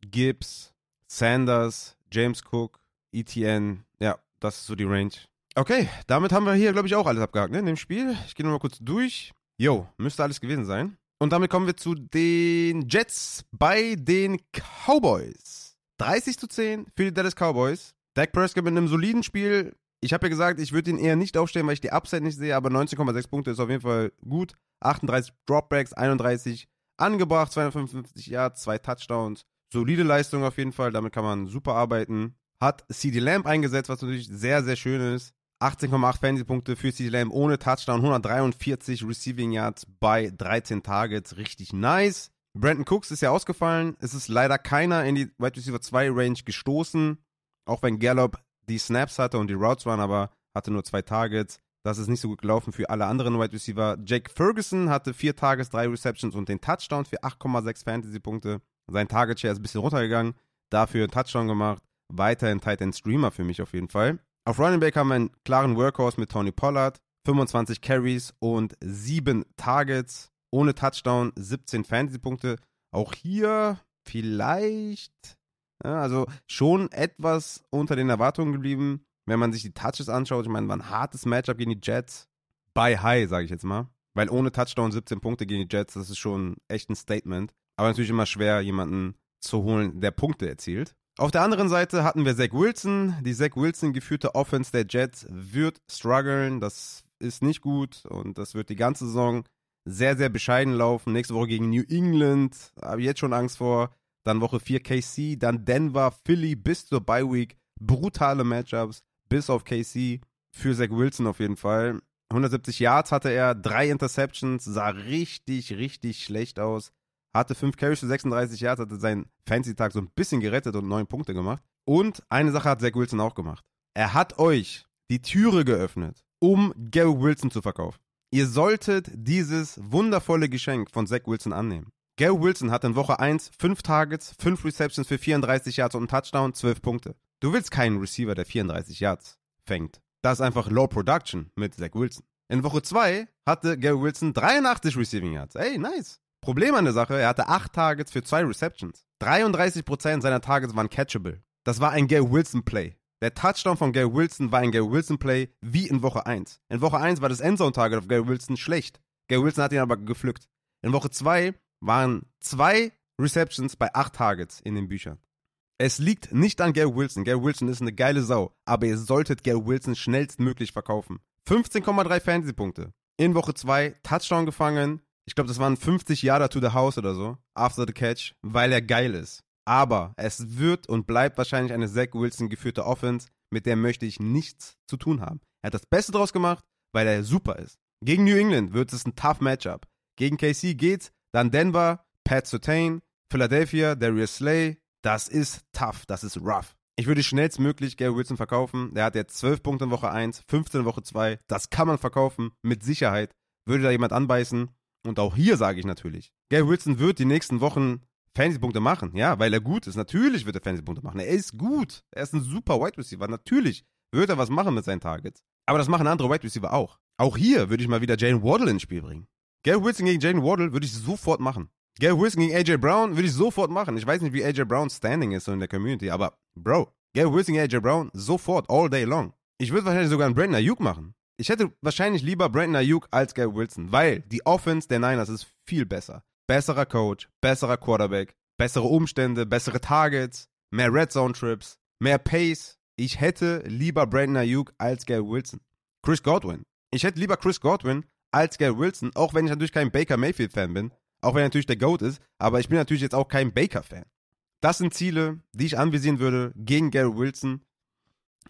Gibbs, Sanders, James Cook, ETN, ja, das ist so die Range. Okay, damit haben wir hier, glaube ich, auch alles abgehakt, ne, in dem Spiel. Ich gehe nochmal kurz durch. Jo, müsste alles gewesen sein. Und damit kommen wir zu den Jets bei den Cowboys. 30 zu 10 für die Dallas Cowboys. Dak Prescott mit einem soliden Spiel. Ich habe ja gesagt, ich würde ihn eher nicht aufstellen, weil ich die Upside nicht sehe, aber 19,6 Punkte ist auf jeden Fall gut. 38 Dropbacks, 31 angebracht, 255 Yards, zwei Touchdowns. Solide Leistung auf jeden Fall, damit kann man super arbeiten. Hat CD Lamb eingesetzt, was natürlich sehr, sehr schön ist. 18,8 Fantasy-Punkte für CD Lamb ohne Touchdown, 143 Receiving Yards bei 13 Targets, richtig nice. Brandon Cooks ist ja ausgefallen. Es ist leider keiner in die Wide Receiver 2 Range gestoßen. Auch wenn Gallup die Snaps hatte und die Routes waren, aber hatte nur zwei Targets. Das ist nicht so gut gelaufen für alle anderen Wide Receiver. Jake Ferguson hatte vier Targets, drei Receptions und den Touchdown für 8,6 Fantasy-Punkte. Sein Target Share ist ein bisschen runtergegangen. Dafür Touchdown gemacht. Weiterhin Titan Streamer für mich auf jeden Fall. Auf Running Back haben wir einen klaren Workhorse mit Tony Pollard. 25 Carries und 7 Targets. Ohne Touchdown, 17 Fantasy-Punkte. Auch hier vielleicht, ja, also schon etwas unter den Erwartungen geblieben wenn man sich die Touches anschaut, ich meine, war ein hartes Matchup gegen die Jets. Bei High, sage ich jetzt mal. Weil ohne Touchdown 17 Punkte gegen die Jets, das ist schon echt ein Statement. Aber natürlich immer schwer, jemanden zu holen, der Punkte erzielt. Auf der anderen Seite hatten wir Zach Wilson. Die Zach Wilson geführte Offense der Jets wird strugglen. Das ist nicht gut und das wird die ganze Saison sehr, sehr bescheiden laufen. Nächste Woche gegen New England. Habe ich jetzt schon Angst vor. Dann Woche 4 KC, dann Denver, Philly bis zur Bye Week. Brutale Matchups bis auf KC für Zach Wilson auf jeden Fall. 170 Yards hatte er, drei Interceptions, sah richtig, richtig schlecht aus. Hatte fünf Carries für 36 Yards, hatte seinen Fancy-Tag so ein bisschen gerettet und neun Punkte gemacht. Und eine Sache hat Zach Wilson auch gemacht. Er hat euch die Türe geöffnet, um Gary Wilson zu verkaufen. Ihr solltet dieses wundervolle Geschenk von Zach Wilson annehmen. Gary Wilson hat in Woche 1 5 Targets, 5 Receptions für 34 Yards und einen Touchdown, 12 Punkte. Du willst keinen Receiver, der 34 Yards fängt. Das ist einfach Low Production mit Zach Wilson. In Woche 2 hatte Gary Wilson 83 Receiving Yards. Ey, nice. Problem an der Sache, er hatte 8 Targets für 2 Receptions. 33% seiner Targets waren catchable. Das war ein Gary Wilson Play. Der Touchdown von Gary Wilson war ein Gary Wilson Play wie in Woche 1. In Woche 1 war das Endzone Target auf Gary Wilson schlecht. Gary Wilson hat ihn aber gepflückt. In Woche 2 waren zwei Receptions bei 8 Targets in den Büchern. Es liegt nicht an Gary Wilson. Gary Wilson ist eine geile Sau. Aber ihr solltet Gary Wilson schnellstmöglich verkaufen. 15,3 Fantasy-Punkte. In Woche 2 Touchdown gefangen. Ich glaube, das waren 50 Jahre to the house oder so. After the catch. Weil er geil ist. Aber es wird und bleibt wahrscheinlich eine Zach Wilson geführte Offense, mit der möchte ich nichts zu tun haben. Er hat das Beste draus gemacht, weil er super ist. Gegen New England wird es ein tough Matchup. Gegen KC geht's, dann Denver, Pat Sotain, Philadelphia, Darius Slay, das ist tough, das ist rough. Ich würde schnellstmöglich Gary Wilson verkaufen. Der hat jetzt 12 Punkte in Woche 1, 15 in Woche 2. Das kann man verkaufen, mit Sicherheit. Würde da jemand anbeißen. Und auch hier sage ich natürlich, Gary Wilson wird die nächsten Wochen Fantasy-Punkte machen. Ja, weil er gut ist. Natürlich wird er Fantasy-Punkte machen. Er ist gut. Er ist ein super Wide Receiver. Natürlich wird er was machen mit seinen Targets. Aber das machen andere Wide Receiver auch. Auch hier würde ich mal wieder Jane Waddle ins Spiel bringen. Gary Wilson gegen Jane Waddle würde ich sofort machen. Gary Wilson gegen AJ Brown würde ich sofort machen. Ich weiß nicht, wie AJ Brown's Standing ist so in der Community, aber Bro, Gary Wilson gegen AJ Brown sofort, all day long. Ich würde wahrscheinlich sogar einen Brandon Ayuk machen. Ich hätte wahrscheinlich lieber Brandon Ayuk als Gary Wilson, weil die Offense der Niners ist viel besser. Besserer Coach, besserer Quarterback, bessere Umstände, bessere Targets, mehr Red Zone Trips, mehr Pace. Ich hätte lieber Brandon Ayuk als Gary Wilson. Chris Godwin. Ich hätte lieber Chris Godwin als Gary Wilson, auch wenn ich natürlich kein Baker Mayfield Fan bin. Auch wenn er natürlich der GOAT ist, aber ich bin natürlich jetzt auch kein Baker-Fan. Das sind Ziele, die ich anvisieren würde gegen Gary Wilson.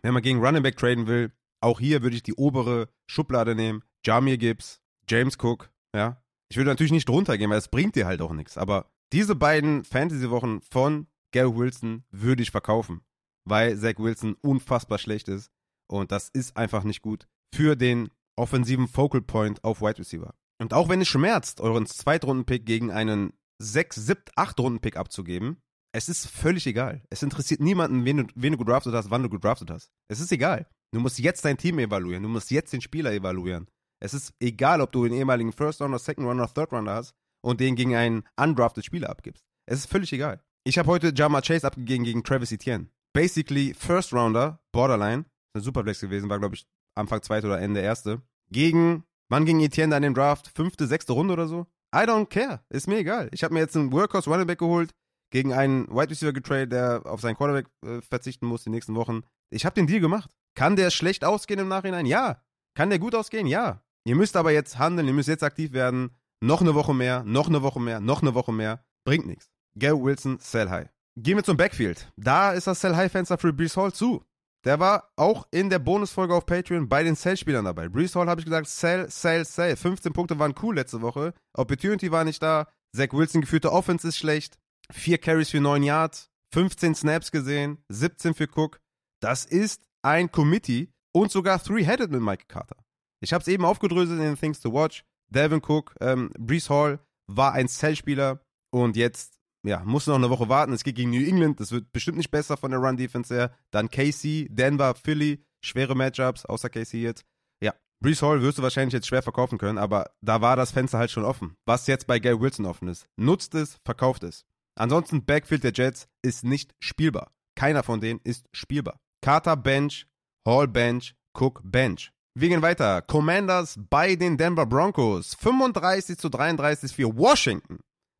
Wenn man gegen Running Back traden will, auch hier würde ich die obere Schublade nehmen. Jamir Gibbs, James Cook, ja. Ich würde natürlich nicht drunter gehen, weil es bringt dir halt auch nichts. Aber diese beiden Fantasy-Wochen von Gary Wilson würde ich verkaufen, weil Zach Wilson unfassbar schlecht ist. Und das ist einfach nicht gut für den offensiven Focal Point auf Wide Receiver. Und auch wenn es schmerzt, euren Zweitrunden-Pick gegen einen 6, 7, 8-Runden-Pick abzugeben, es ist völlig egal. Es interessiert niemanden, wen du, wen du gedraftet hast, wann du gedraftet hast. Es ist egal. Du musst jetzt dein Team evaluieren. Du musst jetzt den Spieler evaluieren. Es ist egal, ob du den ehemaligen First Runner, Second Runner, Third Runner hast und den gegen einen undrafted Spieler abgibst. Es ist völlig egal. Ich habe heute Jama Chase abgegeben gegen Travis Etienne. Basically First Rounder, Borderline, ein Superflex gewesen, war glaube ich Anfang zweite oder Ende erste, gegen Wann ging Etienne dann im Draft? Fünfte, sechste Runde oder so? I don't care. Ist mir egal. Ich habe mir jetzt einen Workhorse Running Back geholt, gegen einen Wide Receiver getradet, der auf seinen Quarterback äh, verzichten muss die nächsten Wochen. Ich habe den Deal gemacht. Kann der schlecht ausgehen im Nachhinein? Ja. Kann der gut ausgehen? Ja. Ihr müsst aber jetzt handeln, ihr müsst jetzt aktiv werden. Noch eine Woche mehr, noch eine Woche mehr, noch eine Woche mehr. Bringt nichts. Gary Wilson, sell high. Gehen wir zum Backfield. Da ist das Sell High Fenster für Brees Hall zu. Der war auch in der Bonusfolge auf Patreon bei den Sell-Spielern dabei. Brees Hall habe ich gesagt, Sell, Sell, Sell. 15 Punkte waren cool letzte Woche. Opportunity war nicht da. Zach Wilson geführte Offense ist schlecht. Vier Carries für 9 Yards. 15 Snaps gesehen. 17 für Cook. Das ist ein Committee und sogar Three-Headed mit Mike Carter. Ich habe es eben aufgedröselt in den Things to Watch. Devin Cook, ähm, Brees Hall war ein Sell-Spieler und jetzt ja, muss noch eine Woche warten. Es geht gegen New England. Das wird bestimmt nicht besser von der Run-Defense her. Dann KC, Denver, Philly. Schwere Matchups, außer KC jetzt. Ja, Brees Hall wirst du wahrscheinlich jetzt schwer verkaufen können, aber da war das Fenster halt schon offen. Was jetzt bei Gary Wilson offen ist. Nutzt es, verkauft es. Ansonsten, Backfield der Jets ist nicht spielbar. Keiner von denen ist spielbar. Carter Bench, Hall Bench, Cook Bench. Wir gehen weiter. Commanders bei den Denver Broncos. 35 zu 33 für Washington.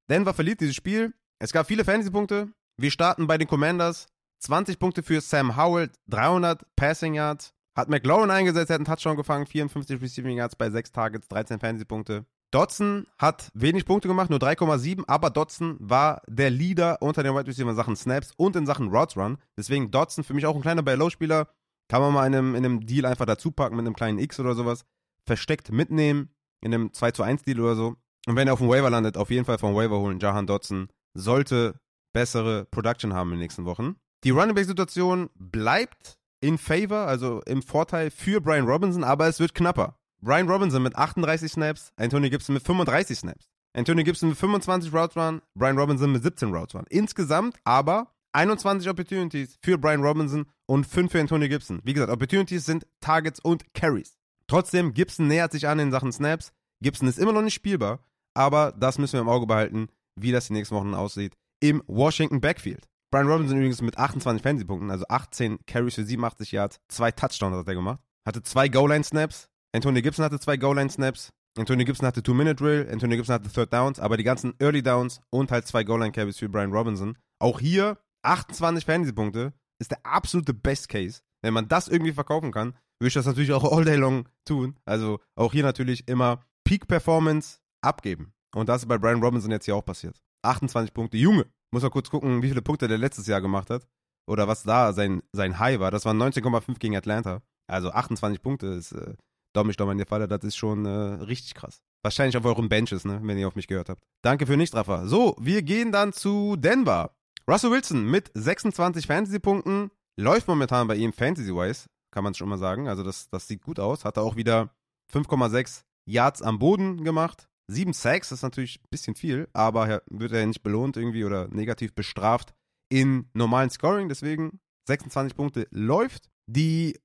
Denver verliert dieses Spiel es gab viele Fantasy-Punkte. Wir starten bei den Commanders. 20 Punkte für Sam Howell, 300 Passing Yards. Hat McLaurin eingesetzt, hat einen Touchdown gefangen, 54 Receiving Yards bei 6 Targets, 13 Fantasy-Punkte. Dotson hat wenig Punkte gemacht, nur 3,7, aber Dotson war der Leader unter den Wide Receiver in Sachen Snaps und in Sachen Routes Run. Deswegen Dotson für mich auch ein kleiner Buy-Low-Spieler. Kann man mal in einem, in einem Deal einfach dazu packen mit einem kleinen X oder sowas. Versteckt mitnehmen, in einem 2 zu 1 Deal oder so. Und wenn er auf dem Waiver landet, auf jeden Fall vom Waiver holen, Jahan Dotson sollte bessere Production haben in den nächsten Wochen. Die Running Back Situation bleibt in favor, also im Vorteil für Brian Robinson, aber es wird knapper. Brian Robinson mit 38 Snaps, Antonio Gibson mit 35 Snaps. Antonio Gibson mit 25 Routes Run, Brian Robinson mit 17 Routes Run. Insgesamt aber 21 Opportunities für Brian Robinson und 5 für Antonio Gibson. Wie gesagt, Opportunities sind Targets und Carries. Trotzdem, Gibson nähert sich an in Sachen Snaps. Gibson ist immer noch nicht spielbar, aber das müssen wir im Auge behalten wie das die nächsten Wochen aussieht, im Washington Backfield. Brian Robinson übrigens mit 28 Fantasy-Punkten, also 18 Carries für 87 Yards, zwei Touchdowns hat er gemacht. Hatte zwei Goal-Line-Snaps. Antonio Gibson hatte zwei Goal-Line-Snaps. Antonio Gibson hatte Two-Minute-Drill. Antonio Gibson hatte Third Downs. Aber die ganzen Early Downs und halt zwei Goal-Line-Carries für Brian Robinson. Auch hier 28 Fantasy-Punkte ist der absolute Best Case. Wenn man das irgendwie verkaufen kann, würde ich das natürlich auch all day long tun. Also auch hier natürlich immer Peak Performance abgeben. Und das ist bei Brian Robinson jetzt hier auch passiert. 28 Punkte. Junge, muss mal kurz gucken, wie viele Punkte der letztes Jahr gemacht hat. Oder was da sein, sein High war. Das waren 19,5 gegen Atlanta. Also 28 Punkte ist, äh, Daumen doch mal in der Falle, das ist schon äh, richtig krass. Wahrscheinlich auf euren Benches, ne, wenn ihr auf mich gehört habt. Danke für Nichtraffer. So, wir gehen dann zu Denver. Russell Wilson mit 26 Fantasy-Punkten. Läuft momentan bei ihm Fantasy-wise, kann man schon mal sagen. Also das, das sieht gut aus. Hat er auch wieder 5,6 Yards am Boden gemacht. Sieben Sacks ist natürlich ein bisschen viel, aber wird er nicht belohnt irgendwie oder negativ bestraft in normalen Scoring. Deswegen 26 Punkte läuft. Die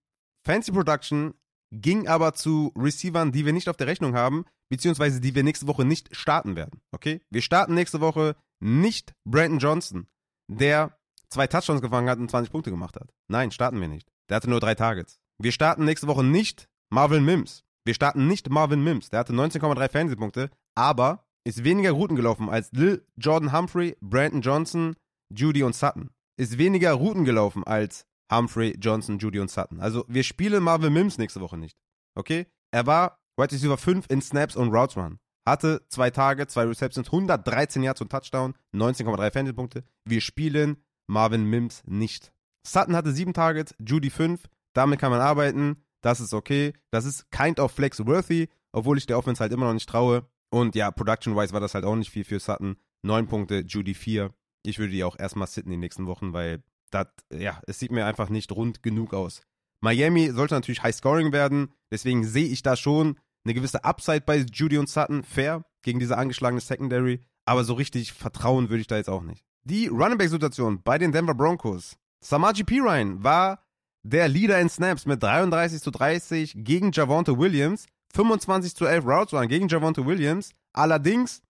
Fancy Production ging aber zu Receivern, die wir nicht auf der Rechnung haben, beziehungsweise die wir nächste Woche nicht starten werden. Okay? Wir starten nächste Woche nicht Brandon Johnson, der zwei Touchdowns gefangen hat und 20 Punkte gemacht hat. Nein, starten wir nicht. Der hatte nur drei Targets. Wir starten nächste Woche nicht Marvin Mims, wir starten nicht Marvin Mims. Der hatte 19,3 Fantasy-Punkte, aber ist weniger Routen gelaufen als Lil Jordan Humphrey, Brandon Johnson, Judy und Sutton. Ist weniger Routen gelaufen als Humphrey, Johnson, Judy und Sutton. Also wir spielen Marvin Mims nächste Woche nicht. Okay? Er war White Receiver 5 in Snaps und Routes Run. Hatte zwei Tage, zwei Receptions, 113 Yards und Touchdown, 19,3 Fantasy-Punkte. Wir spielen Marvin Mims nicht. Sutton hatte sieben Targets, Judy 5. Damit kann man arbeiten. Das ist okay. Das ist kind of flex-worthy, obwohl ich der Offense halt immer noch nicht traue. Und ja, production-wise war das halt auch nicht viel für Sutton. Neun Punkte, Judy 4. Ich würde die auch erstmal sitten die nächsten Wochen, weil das, ja, es sieht mir einfach nicht rund genug aus. Miami sollte natürlich High-Scoring werden, deswegen sehe ich da schon eine gewisse Upside bei Judy und Sutton, fair, gegen diese angeschlagene Secondary, aber so richtig vertrauen würde ich da jetzt auch nicht. Die Running Back-Situation bei den Denver Broncos. Samaji Pirine war der Leader in Snaps mit 33 zu 30 gegen Javonte Williams, 25 zu 11 Routes Run gegen Javonte Williams, allerdings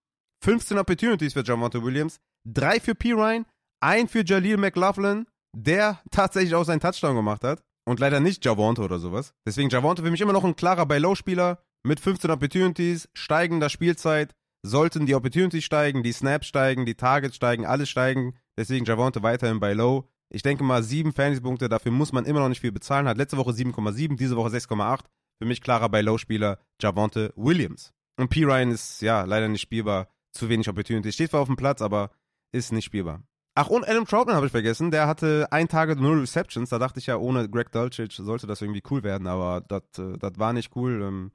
15 Opportunities für Javonte Williams, 3 für P. Ryan, 1 für Jaleel McLaughlin, der tatsächlich auch seinen Touchdown gemacht hat und leider nicht Javonte oder sowas. Deswegen Javonte für mich immer noch ein klarer Buy-Low-Spieler mit 15 Opportunities, steigender Spielzeit, sollten die Opportunities steigen, die Snaps steigen, die Targets steigen, alles steigen. Deswegen Javonte weiterhin bei Low. Ich denke mal, sieben Fantasy-Punkte, dafür muss man immer noch nicht viel bezahlen. Hat letzte Woche 7,7, diese Woche 6,8. Für mich klarer bei Low-Spieler Javonte Williams. Und P. Ryan ist ja leider nicht spielbar. Zu wenig Opportunities. Steht zwar auf dem Platz, aber ist nicht spielbar. Ach, und Adam Troutman habe ich vergessen. Der hatte ein Tage null Receptions. Da dachte ich ja, ohne Greg Dulcich sollte das irgendwie cool werden, aber das äh, war nicht cool. Ähm,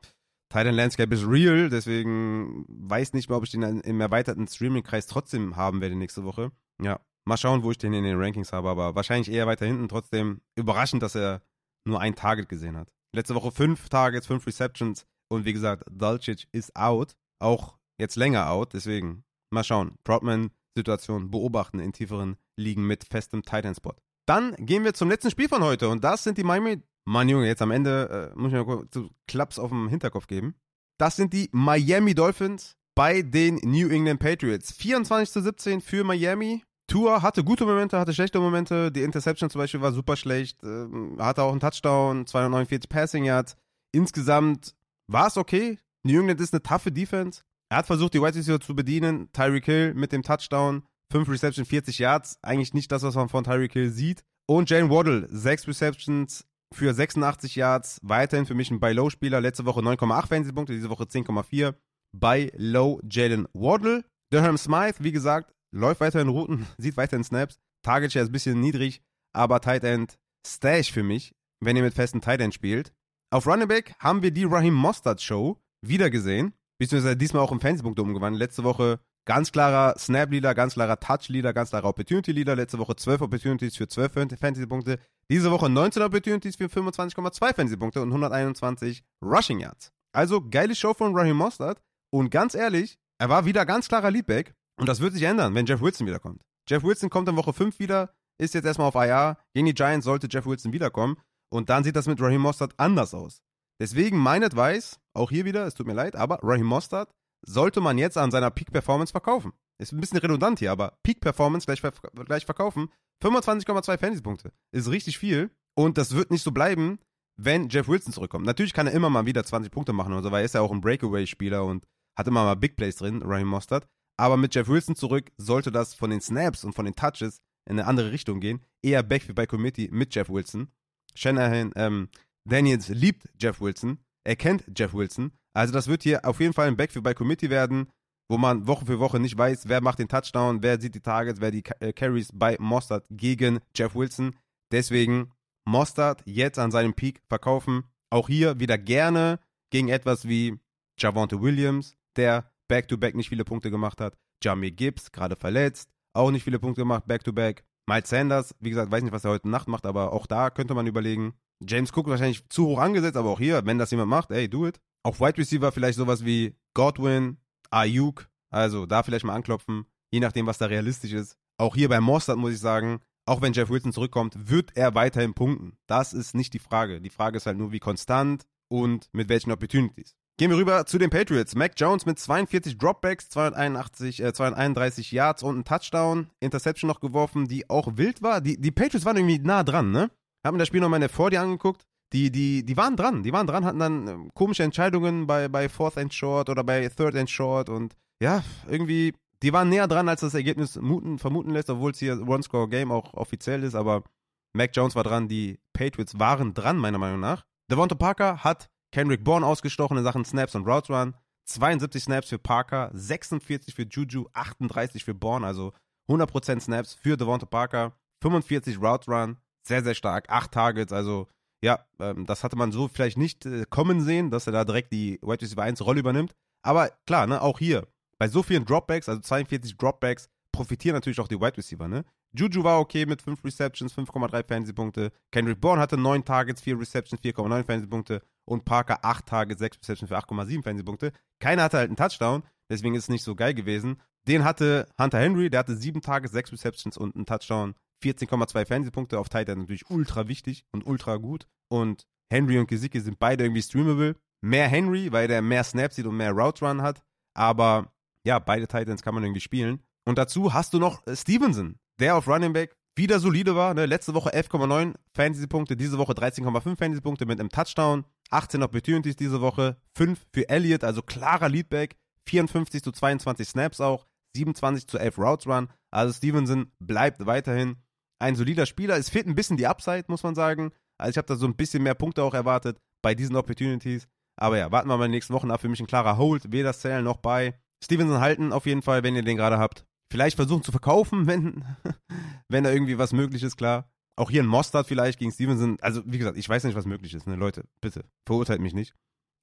Titan Landscape ist real, deswegen weiß nicht mehr, ob ich den im erweiterten Streaming-Kreis trotzdem haben werde nächste Woche. Ja, mal schauen, wo ich den in den Rankings habe, aber wahrscheinlich eher weiter hinten. Trotzdem überraschend, dass er nur ein Target gesehen hat. Letzte Woche fünf Targets, fünf Receptions und wie gesagt, Dulcich ist out. Auch jetzt länger out, deswegen mal schauen. Troutman Situation beobachten in tieferen Ligen mit festem Titan-Spot. Dann gehen wir zum letzten Spiel von heute und das sind die Miami. Mann, Junge, jetzt am Ende äh, muss ich mir kurz Klaps auf dem Hinterkopf geben. Das sind die Miami Dolphins bei den New England Patriots. 24 zu 17 für Miami. Tour hatte gute Momente, hatte schlechte Momente. Die Interception zum Beispiel war super schlecht. Äh, hatte auch einen Touchdown, 249 Passing Yards. Insgesamt war es okay. New England ist eine taffe Defense. Er hat versucht, die White Receiver zu bedienen. Tyreek Hill mit dem Touchdown. 5 Receptions, 40 Yards. Eigentlich nicht das, was man von Tyreek Hill sieht. Und Jane Waddle, 6 Receptions für 86 Yards. Weiterhin für mich ein Buy-Low-Spieler. Letzte Woche 9,8 Fantasy-Punkte, diese Woche 10,4. Bei Low Jalen Waddle. Durham Smythe, wie gesagt, läuft weiterhin Routen, *laughs* sieht weiterhin Snaps. Target Share ist ein bisschen niedrig, aber Tight End Stash für mich, wenn ihr mit festen Tight End spielt. Auf Running Back haben wir die Raheem Mostert Show wieder gesehen beziehungsweise diesmal auch im Fantasy-Punkte umgewandelt. Letzte Woche ganz klarer Snap-Leader, ganz klarer Touch-Leader, ganz klarer Opportunity-Leader. Letzte Woche 12 Opportunities für 12 Fantasy-Punkte. Diese Woche 19 Opportunities für 25,2 Fantasy-Punkte und 121 Rushing Yards. Also geile Show von Raheem Mostert. Und ganz ehrlich, er war wieder ganz klarer Leadback. Und das wird sich ändern, wenn Jeff Wilson wiederkommt. Jeff Wilson kommt in Woche 5 wieder, ist jetzt erstmal auf IR. Gegen die Giants sollte Jeff Wilson wiederkommen. Und dann sieht das mit Raheem Mostert anders aus. Deswegen mein Advice, auch hier wieder, es tut mir leid, aber Raheem Mostert sollte man jetzt an seiner Peak-Performance verkaufen. Ist ein bisschen redundant hier, aber Peak-Performance gleich, gleich verkaufen. 25,2 Fantasy-Punkte ist richtig viel und das wird nicht so bleiben, wenn Jeff Wilson zurückkommt. Natürlich kann er immer mal wieder 20 Punkte machen und so, weil er ist ja auch ein Breakaway-Spieler und hat immer mal Big Plays drin, Raheem Mostert. Aber mit Jeff Wilson zurück sollte das von den Snaps und von den Touches in eine andere Richtung gehen. Eher Backfield by Committee mit Jeff Wilson. Shanahan, ähm, Daniels liebt Jeff Wilson. Er kennt Jeff Wilson. Also das wird hier auf jeden Fall ein Backfield bei Committee werden, wo man Woche für Woche nicht weiß, wer macht den Touchdown, wer sieht die Targets, wer die äh, Carries bei Mostert gegen Jeff Wilson. Deswegen Mostert jetzt an seinem Peak verkaufen. Auch hier wieder gerne gegen etwas wie Javonte Williams, der Back-to-Back -back nicht viele Punkte gemacht hat. Jamie Gibbs, gerade verletzt, auch nicht viele Punkte gemacht, Back-to-Back. -back. Miles Sanders, wie gesagt, weiß nicht, was er heute Nacht macht, aber auch da könnte man überlegen. James Cook wahrscheinlich zu hoch angesetzt, aber auch hier, wenn das jemand macht, ey, do it. Auf Wide Receiver vielleicht sowas wie Godwin, Ayuk, also da vielleicht mal anklopfen, je nachdem, was da realistisch ist. Auch hier bei Mostert muss ich sagen, auch wenn Jeff Wilson zurückkommt, wird er weiterhin punkten. Das ist nicht die Frage. Die Frage ist halt nur, wie konstant und mit welchen Opportunities. Gehen wir rüber zu den Patriots. Mac Jones mit 42 Dropbacks, 281, äh, 231 Yards und ein Touchdown. Interception noch geworfen, die auch wild war. Die, die Patriots waren irgendwie nah dran, ne? Hab mir das Spiel nochmal in der 40 angeguckt. Die, die, die waren dran, die waren dran, hatten dann ähm, komische Entscheidungen bei, bei Fourth and Short oder bei Third and Short und ja, irgendwie, die waren näher dran, als das Ergebnis muten, vermuten lässt, obwohl es hier One-Score-Game auch offiziell ist, aber Mac Jones war dran, die Patriots waren dran, meiner Meinung nach. Devonta Parker hat Kendrick Bourne ausgestochen in Sachen Snaps und Routes Run. 72 Snaps für Parker, 46 für Juju, 38 für Bourne, also 100% Snaps für Devonta Parker, 45 Routes Run, sehr, sehr stark. Acht Targets, also ja, ähm, das hatte man so vielleicht nicht äh, kommen sehen, dass er da direkt die Wide Receiver 1 Rolle übernimmt. Aber klar, ne, auch hier, bei so vielen Dropbacks, also 42 Dropbacks, profitieren natürlich auch die Wide Receiver, ne? Juju war okay mit 5 Receptions, 5,3 Fantasy-Punkte. Kendrick Bourne hatte 9 Targets, 4 Receptions, 4,9 Fantasy-Punkte. Und Parker 8 Targets, 6 Receptions für 8,7 Fantasy-Punkte. Keiner hatte halt einen Touchdown, deswegen ist es nicht so geil gewesen. Den hatte Hunter Henry, der hatte 7 Targets, 6 Receptions und einen Touchdown. 14,2 Fernsehpunkte auf Titan natürlich ultra wichtig und ultra gut. Und Henry und Gesicki sind beide irgendwie streamable. Mehr Henry, weil der mehr Snaps sieht und mehr Route Run hat. Aber ja, beide Titans kann man irgendwie spielen. Und dazu hast du noch äh, Stevenson, der auf Running Back wieder solide war. Ne? Letzte Woche 11,9 Fantasy-Punkte, diese Woche 13,5 Fantasy-Punkte mit einem Touchdown. 18 Opportunities diese Woche, 5 für Elliott, also klarer Leadback. 54 zu 22 Snaps auch, 27 zu 11 Routes Run. Also Stevenson bleibt weiterhin ein solider Spieler. Es fehlt ein bisschen die Upside, muss man sagen. Also ich habe da so ein bisschen mehr Punkte auch erwartet bei diesen Opportunities. Aber ja, warten wir mal in den nächsten Wochen ab. Für mich ein klarer Hold. Weder Sale noch bei. Stevenson halten auf jeden Fall, wenn ihr den gerade habt. Vielleicht versuchen zu verkaufen, *laughs* wenn, wenn da irgendwie was möglich ist, klar. Auch hier ein Mostard vielleicht gegen Stevenson. Also, wie gesagt, ich weiß nicht, was möglich ist. Ne? Leute, bitte, verurteilt mich nicht.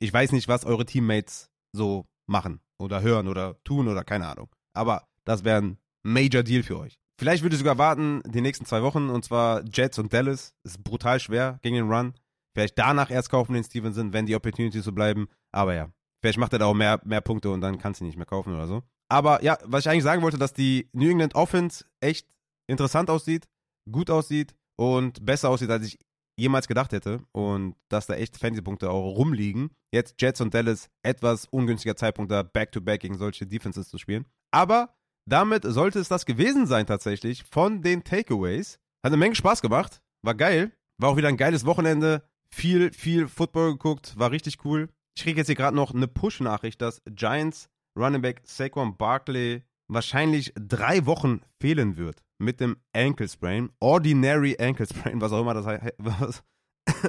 Ich weiß nicht, was eure Teammates so machen oder hören oder tun oder keine Ahnung. Aber das wäre ein Major Deal für euch. Vielleicht würde ich sogar warten, die nächsten zwei Wochen, und zwar Jets und Dallas. Ist brutal schwer gegen den Run. Vielleicht danach erst kaufen den Stevenson, wenn die Opportunities so bleiben. Aber ja, vielleicht macht er da auch mehr, mehr Punkte und dann kannst du ihn nicht mehr kaufen oder so. Aber ja, was ich eigentlich sagen wollte, dass die New England Offense echt interessant aussieht, gut aussieht und besser aussieht, als ich jemals gedacht hätte. Und dass da echt Fantasy-Punkte auch rumliegen. Jetzt Jets und Dallas, etwas ungünstiger Zeitpunkt da, back-to-back -back gegen solche Defenses zu spielen. Aber damit sollte es das gewesen sein tatsächlich von den Takeaways. Hat eine Menge Spaß gemacht, war geil, war auch wieder ein geiles Wochenende. Viel, viel Football geguckt, war richtig cool. Ich kriege jetzt hier gerade noch eine Push-Nachricht, dass Giants Running Back Saquon Barkley wahrscheinlich drei Wochen fehlen wird mit dem Ankle Sprain. Ordinary Ankle Sprain, was auch immer das, was, *coughs*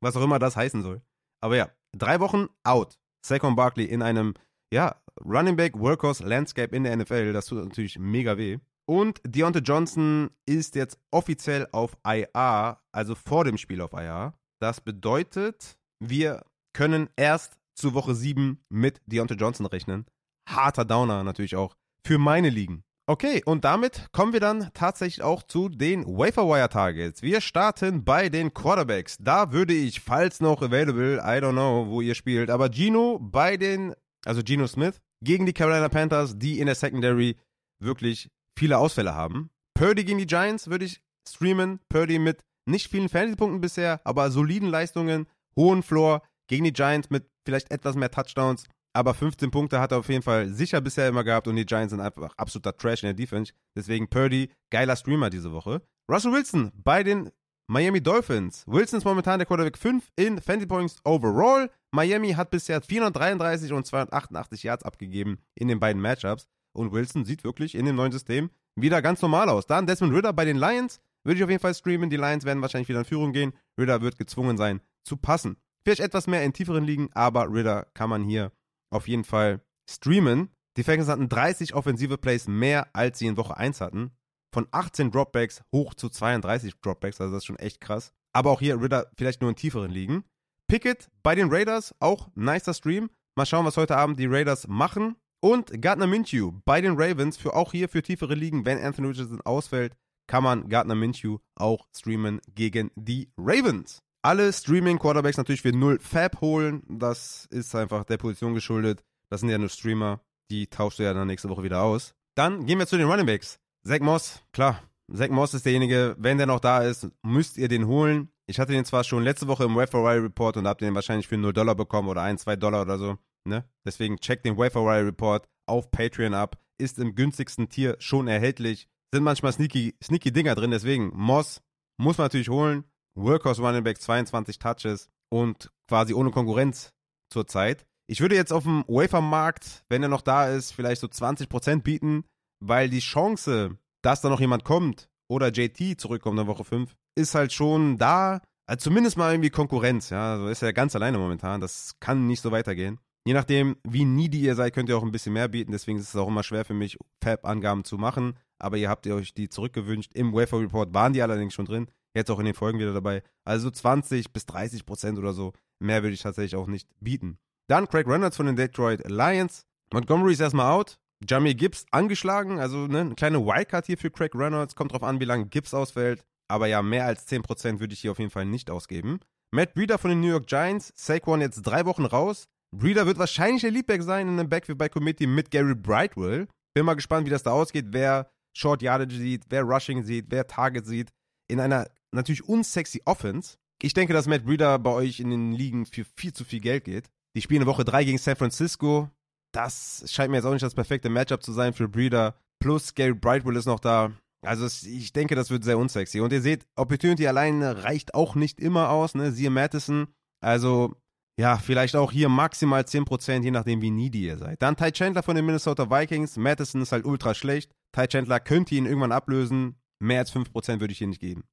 was auch immer das heißen soll. Aber ja, drei Wochen out. Saquon Barkley in einem, ja, Running Back Workhorse Landscape in der NFL. Das tut natürlich mega weh. Und Deontay Johnson ist jetzt offiziell auf IR, also vor dem Spiel auf IR. Das bedeutet, wir können erst zu Woche 7 mit Deontay Johnson rechnen. Harter Downer natürlich auch für meine Ligen. Okay, und damit kommen wir dann tatsächlich auch zu den Waferwire Targets. Wir starten bei den Quarterbacks. Da würde ich, falls noch available, I don't know, wo ihr spielt, aber Gino bei den, also Gino Smith, gegen die Carolina Panthers, die in der Secondary wirklich viele Ausfälle haben. Purdy gegen die Giants würde ich streamen. Purdy mit nicht vielen Fantasy-Punkten bisher, aber soliden Leistungen, hohen Floor gegen die Giants mit vielleicht etwas mehr Touchdowns. Aber 15 Punkte hat er auf jeden Fall sicher bisher immer gehabt und die Giants sind einfach absoluter Trash in der Defense. Deswegen Purdy, geiler Streamer diese Woche. Russell Wilson bei den Miami Dolphins. Wilson ist momentan der Quarterback 5 in Fantasy Points overall. Miami hat bisher 433 und 288 Yards abgegeben in den beiden Matchups. Und Wilson sieht wirklich in dem neuen System wieder ganz normal aus. Dann Desmond Ritter bei den Lions. Würde ich auf jeden Fall streamen. Die Lions werden wahrscheinlich wieder in Führung gehen. Ritter wird gezwungen sein zu passen. Vielleicht etwas mehr in tieferen Ligen, aber Ritter kann man hier auf jeden Fall streamen. Die Falcons hatten 30 offensive Plays mehr, als sie in Woche 1 hatten. Von 18 Dropbacks hoch zu 32 Dropbacks, also das ist schon echt krass. Aber auch hier Ritter vielleicht nur in tieferen Ligen. Pickett bei den Raiders, auch nicer Stream. Mal schauen, was heute Abend die Raiders machen. Und Gardner Minshew bei den Ravens, für auch hier für tiefere Ligen, wenn Anthony Richardson ausfällt, kann man Gardner Minshew auch streamen gegen die Ravens. Alle Streaming-Quarterbacks natürlich für 0 Fab holen. Das ist einfach der Position geschuldet. Das sind ja nur Streamer. Die tauschst du ja dann nächste Woche wieder aus. Dann gehen wir zu den Runningbacks. Zach Moss, klar. Zach Moss ist derjenige, wenn der noch da ist, müsst ihr den holen. Ich hatte den zwar schon letzte Woche im Wire Report und habt den wahrscheinlich für 0 Dollar bekommen oder 1, 2 Dollar oder so. Ne? Deswegen checkt den Wire Report auf Patreon ab. Ist im günstigsten Tier schon erhältlich. Sind manchmal sneaky, sneaky Dinger drin, deswegen Moss muss man natürlich holen. Workhorse Running Back 22 Touches und quasi ohne Konkurrenz zurzeit. Ich würde jetzt auf dem Wafer-Markt, wenn er noch da ist, vielleicht so 20% bieten, weil die Chance, dass da noch jemand kommt oder JT zurückkommt in Woche 5, ist halt schon da. Also zumindest mal irgendwie Konkurrenz, ja. Also ist er ganz alleine momentan. Das kann nicht so weitergehen. Je nachdem, wie needy ihr seid, könnt ihr auch ein bisschen mehr bieten. Deswegen ist es auch immer schwer für mich, Fab-Angaben zu machen. Aber ihr habt ihr euch die zurückgewünscht. Im Wafer Report waren die allerdings schon drin. Jetzt auch in den Folgen wieder dabei. Also 20 bis 30 Prozent oder so. Mehr würde ich tatsächlich auch nicht bieten. Dann Craig Reynolds von den Detroit Lions. Montgomery ist erstmal out. Jamie Gibbs angeschlagen, also ne, eine kleine Wildcard hier für Craig Reynolds. Kommt drauf an, wie lange Gibbs ausfällt. Aber ja, mehr als 10% würde ich hier auf jeden Fall nicht ausgeben. Matt Breeder von den New York Giants. Saquon jetzt drei Wochen raus. Breeder wird wahrscheinlich der Leadback sein in einem Backfield bei Committee mit Gary Brightwell. Bin mal gespannt, wie das da ausgeht. Wer Short Yardage sieht, wer Rushing sieht, wer Target sieht. In einer natürlich unsexy Offense. Ich denke, dass Matt Breeder bei euch in den Ligen für viel zu viel Geld geht. Die spielen eine Woche 3 gegen San Francisco das scheint mir jetzt auch nicht das perfekte Matchup zu sein für Breeder. Plus Gary Brightwell ist noch da. Also ich denke, das wird sehr unsexy. Und ihr seht, Opportunity allein reicht auch nicht immer aus, ne? Siehe Madison. Also ja, vielleicht auch hier maximal 10%, je nachdem, wie needy ihr seid. Dann Ty Chandler von den Minnesota Vikings. Madison ist halt ultra schlecht. Ty Chandler könnte ihn irgendwann ablösen. Mehr als 5% würde ich hier nicht geben.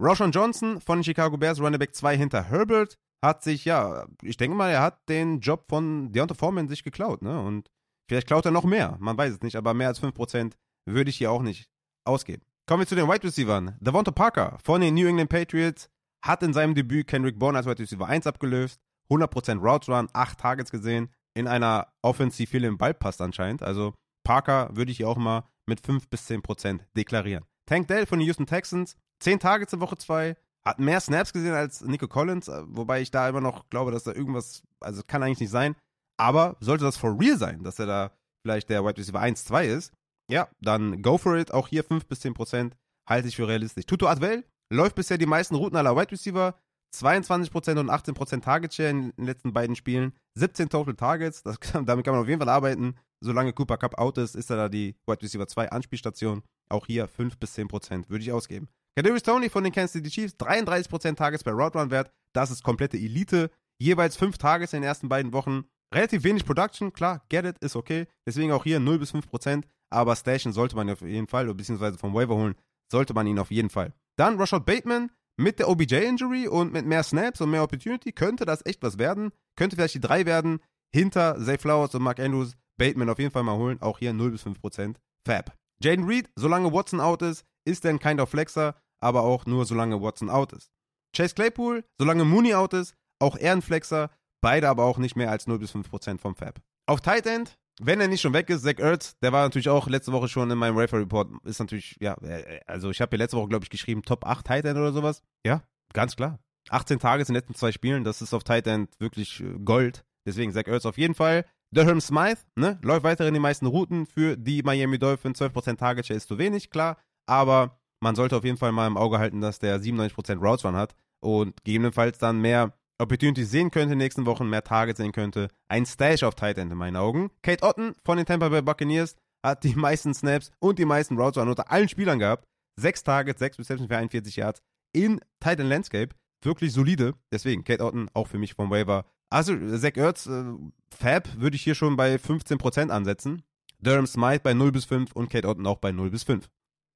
Roshan Johnson von den Chicago Bears, Running Back 2 hinter Herbert, hat sich, ja, ich denke mal, er hat den Job von Deontay Foreman sich geklaut, ne? Und vielleicht klaut er noch mehr, man weiß es nicht, aber mehr als 5% würde ich hier auch nicht ausgeben. Kommen wir zu den Wide Receivers. Devonta Parker von den New England Patriots hat in seinem Debüt Kendrick Bourne als Wide Receiver 1 abgelöst. 100% Routes Run, 8 Targets gesehen. In einer Offensive viel im Ball passt anscheinend. Also Parker würde ich hier auch mal mit 5 bis 10% deklarieren. Tank Dell von den Houston Texans, 10 Targets in Woche 2, hat mehr Snaps gesehen als Nico Collins, äh, wobei ich da immer noch glaube, dass da irgendwas, also kann eigentlich nicht sein. Aber sollte das for real sein, dass er da vielleicht der Wide Receiver 1, 2 ist, ja, dann go for it. Auch hier 5 bis 10% halte ich für realistisch. Tuto Adwell läuft bisher die meisten Routen aller Wide Receiver. 22% und 18% Target Share in den letzten beiden Spielen. 17 Total Targets. Das, damit kann man auf jeden Fall arbeiten. Solange Cooper Cup out ist, ist er da die Wide Receiver 2 Anspielstation. Auch hier 5 bis 10% würde ich ausgeben. Kadarius Tony von den Kansas City Chiefs, 33% Targets per Route Run Wert. Das ist komplette Elite. Jeweils 5 Targets in den ersten beiden Wochen. Relativ wenig Production, klar, get it, ist okay. Deswegen auch hier 0 bis 5% aber stashen sollte man auf jeden Fall, beziehungsweise vom Waiver holen, sollte man ihn auf jeden Fall. Dann Rashad Bateman mit der OBJ-Injury und mit mehr Snaps und mehr Opportunity könnte das echt was werden. Könnte vielleicht die drei werden. Hinter Zay Flowers und Mark Andrews Bateman auf jeden Fall mal holen. Auch hier 0 bis 5% Fab. Jaden Reed, solange Watson out ist, ist er ein Kind of Flexer, aber auch nur solange Watson out ist. Chase Claypool, solange Mooney out ist, auch er ein Flexer, beide aber auch nicht mehr als 0 bis 5% vom Fab. Auf Tight End wenn er nicht schon weg ist, Zach Ertz, der war natürlich auch letzte Woche schon in meinem Rafer Report, ist natürlich, ja, äh, also ich habe ja letzte Woche, glaube ich, geschrieben, Top 8 Tight End oder sowas. Ja, ganz klar. 18 Tage in den letzten zwei Spielen, das ist auf Tight End wirklich äh, Gold. Deswegen Zach Ertz auf jeden Fall. Durham Smythe, ne, läuft weiterhin die meisten Routen für die Miami Dolphins. 12% Target Share ist zu wenig, klar. Aber man sollte auf jeden Fall mal im Auge halten, dass der 97% Routes Run hat und gegebenenfalls dann mehr Opportunities sehen könnte in den nächsten Wochen, mehr Targets sehen könnte. Ein Stash auf Tight End in meinen Augen. Kate Otten von den Tampa Bay Buccaneers hat die *laughs* meisten Snaps und die meisten Routes unter allen Spielern gehabt. Sechs Targets, sechs Receptions für 41 Yards in Tight End Landscape. Wirklich solide. Deswegen Kate Otten auch für mich vom Waiver. Also Zach Ertz, äh, Fab würde ich hier schon bei 15% ansetzen. Durham Smythe bei 0 bis 5 und Kate Otten auch bei 0 bis 5.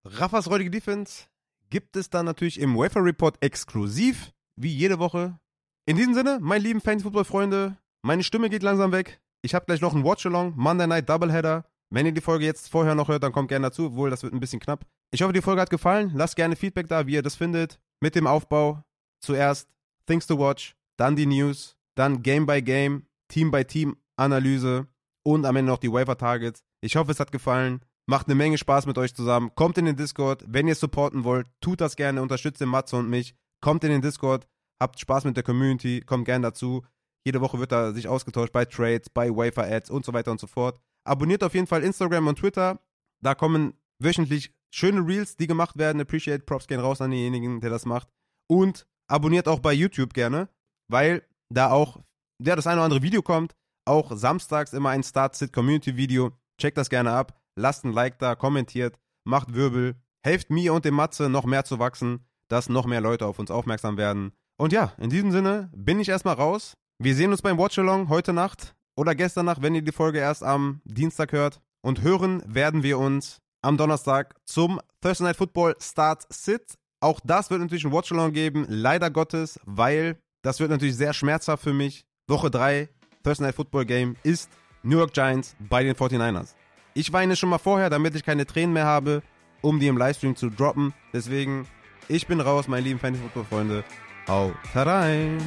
Raffas räudige Defense gibt es dann natürlich im Wafer Report exklusiv, wie jede Woche in diesem Sinne, meine lieben Fantasy-Football-Freunde, meine Stimme geht langsam weg. Ich habe gleich noch ein Watch-Along, Monday Night Doubleheader. Wenn ihr die Folge jetzt vorher noch hört, dann kommt gerne dazu, obwohl das wird ein bisschen knapp. Ich hoffe, die Folge hat gefallen. Lasst gerne Feedback da, wie ihr das findet. Mit dem Aufbau. Zuerst Things to Watch, dann die News, dann Game by Game, Team by Team Analyse und am Ende noch die Waiver Targets. Ich hoffe, es hat gefallen. Macht eine Menge Spaß mit euch zusammen. Kommt in den Discord. Wenn ihr supporten wollt, tut das gerne. Unterstützt den Matze und mich. Kommt in den Discord. Habt Spaß mit der Community, kommt gern dazu. Jede Woche wird da sich ausgetauscht bei Trades, bei Wafer-Ads und so weiter und so fort. Abonniert auf jeden Fall Instagram und Twitter. Da kommen wöchentlich schöne Reels, die gemacht werden. Appreciate, Props gehen raus an denjenigen, der das macht. Und abonniert auch bei YouTube gerne, weil da auch ja, das eine oder andere Video kommt. Auch samstags immer ein Start-Sit-Community-Video. Checkt das gerne ab. Lasst ein Like da, kommentiert, macht Wirbel. Helft mir und dem Matze noch mehr zu wachsen, dass noch mehr Leute auf uns aufmerksam werden. Und ja, in diesem Sinne bin ich erstmal raus. Wir sehen uns beim Watchalong heute Nacht oder gestern Nacht, wenn ihr die Folge erst am Dienstag hört. Und hören werden wir uns am Donnerstag zum Thursday Night Football Start Sit. Auch das wird natürlich ein Watchalong geben, leider Gottes, weil das wird natürlich sehr schmerzhaft für mich. Woche 3, Thursday Night Football Game ist New York Giants bei den 49ers. Ich weine schon mal vorher, damit ich keine Tränen mehr habe, um die im Livestream zu droppen. Deswegen, ich bin raus, meine lieben Fantasy Football Freunde. Haut rein!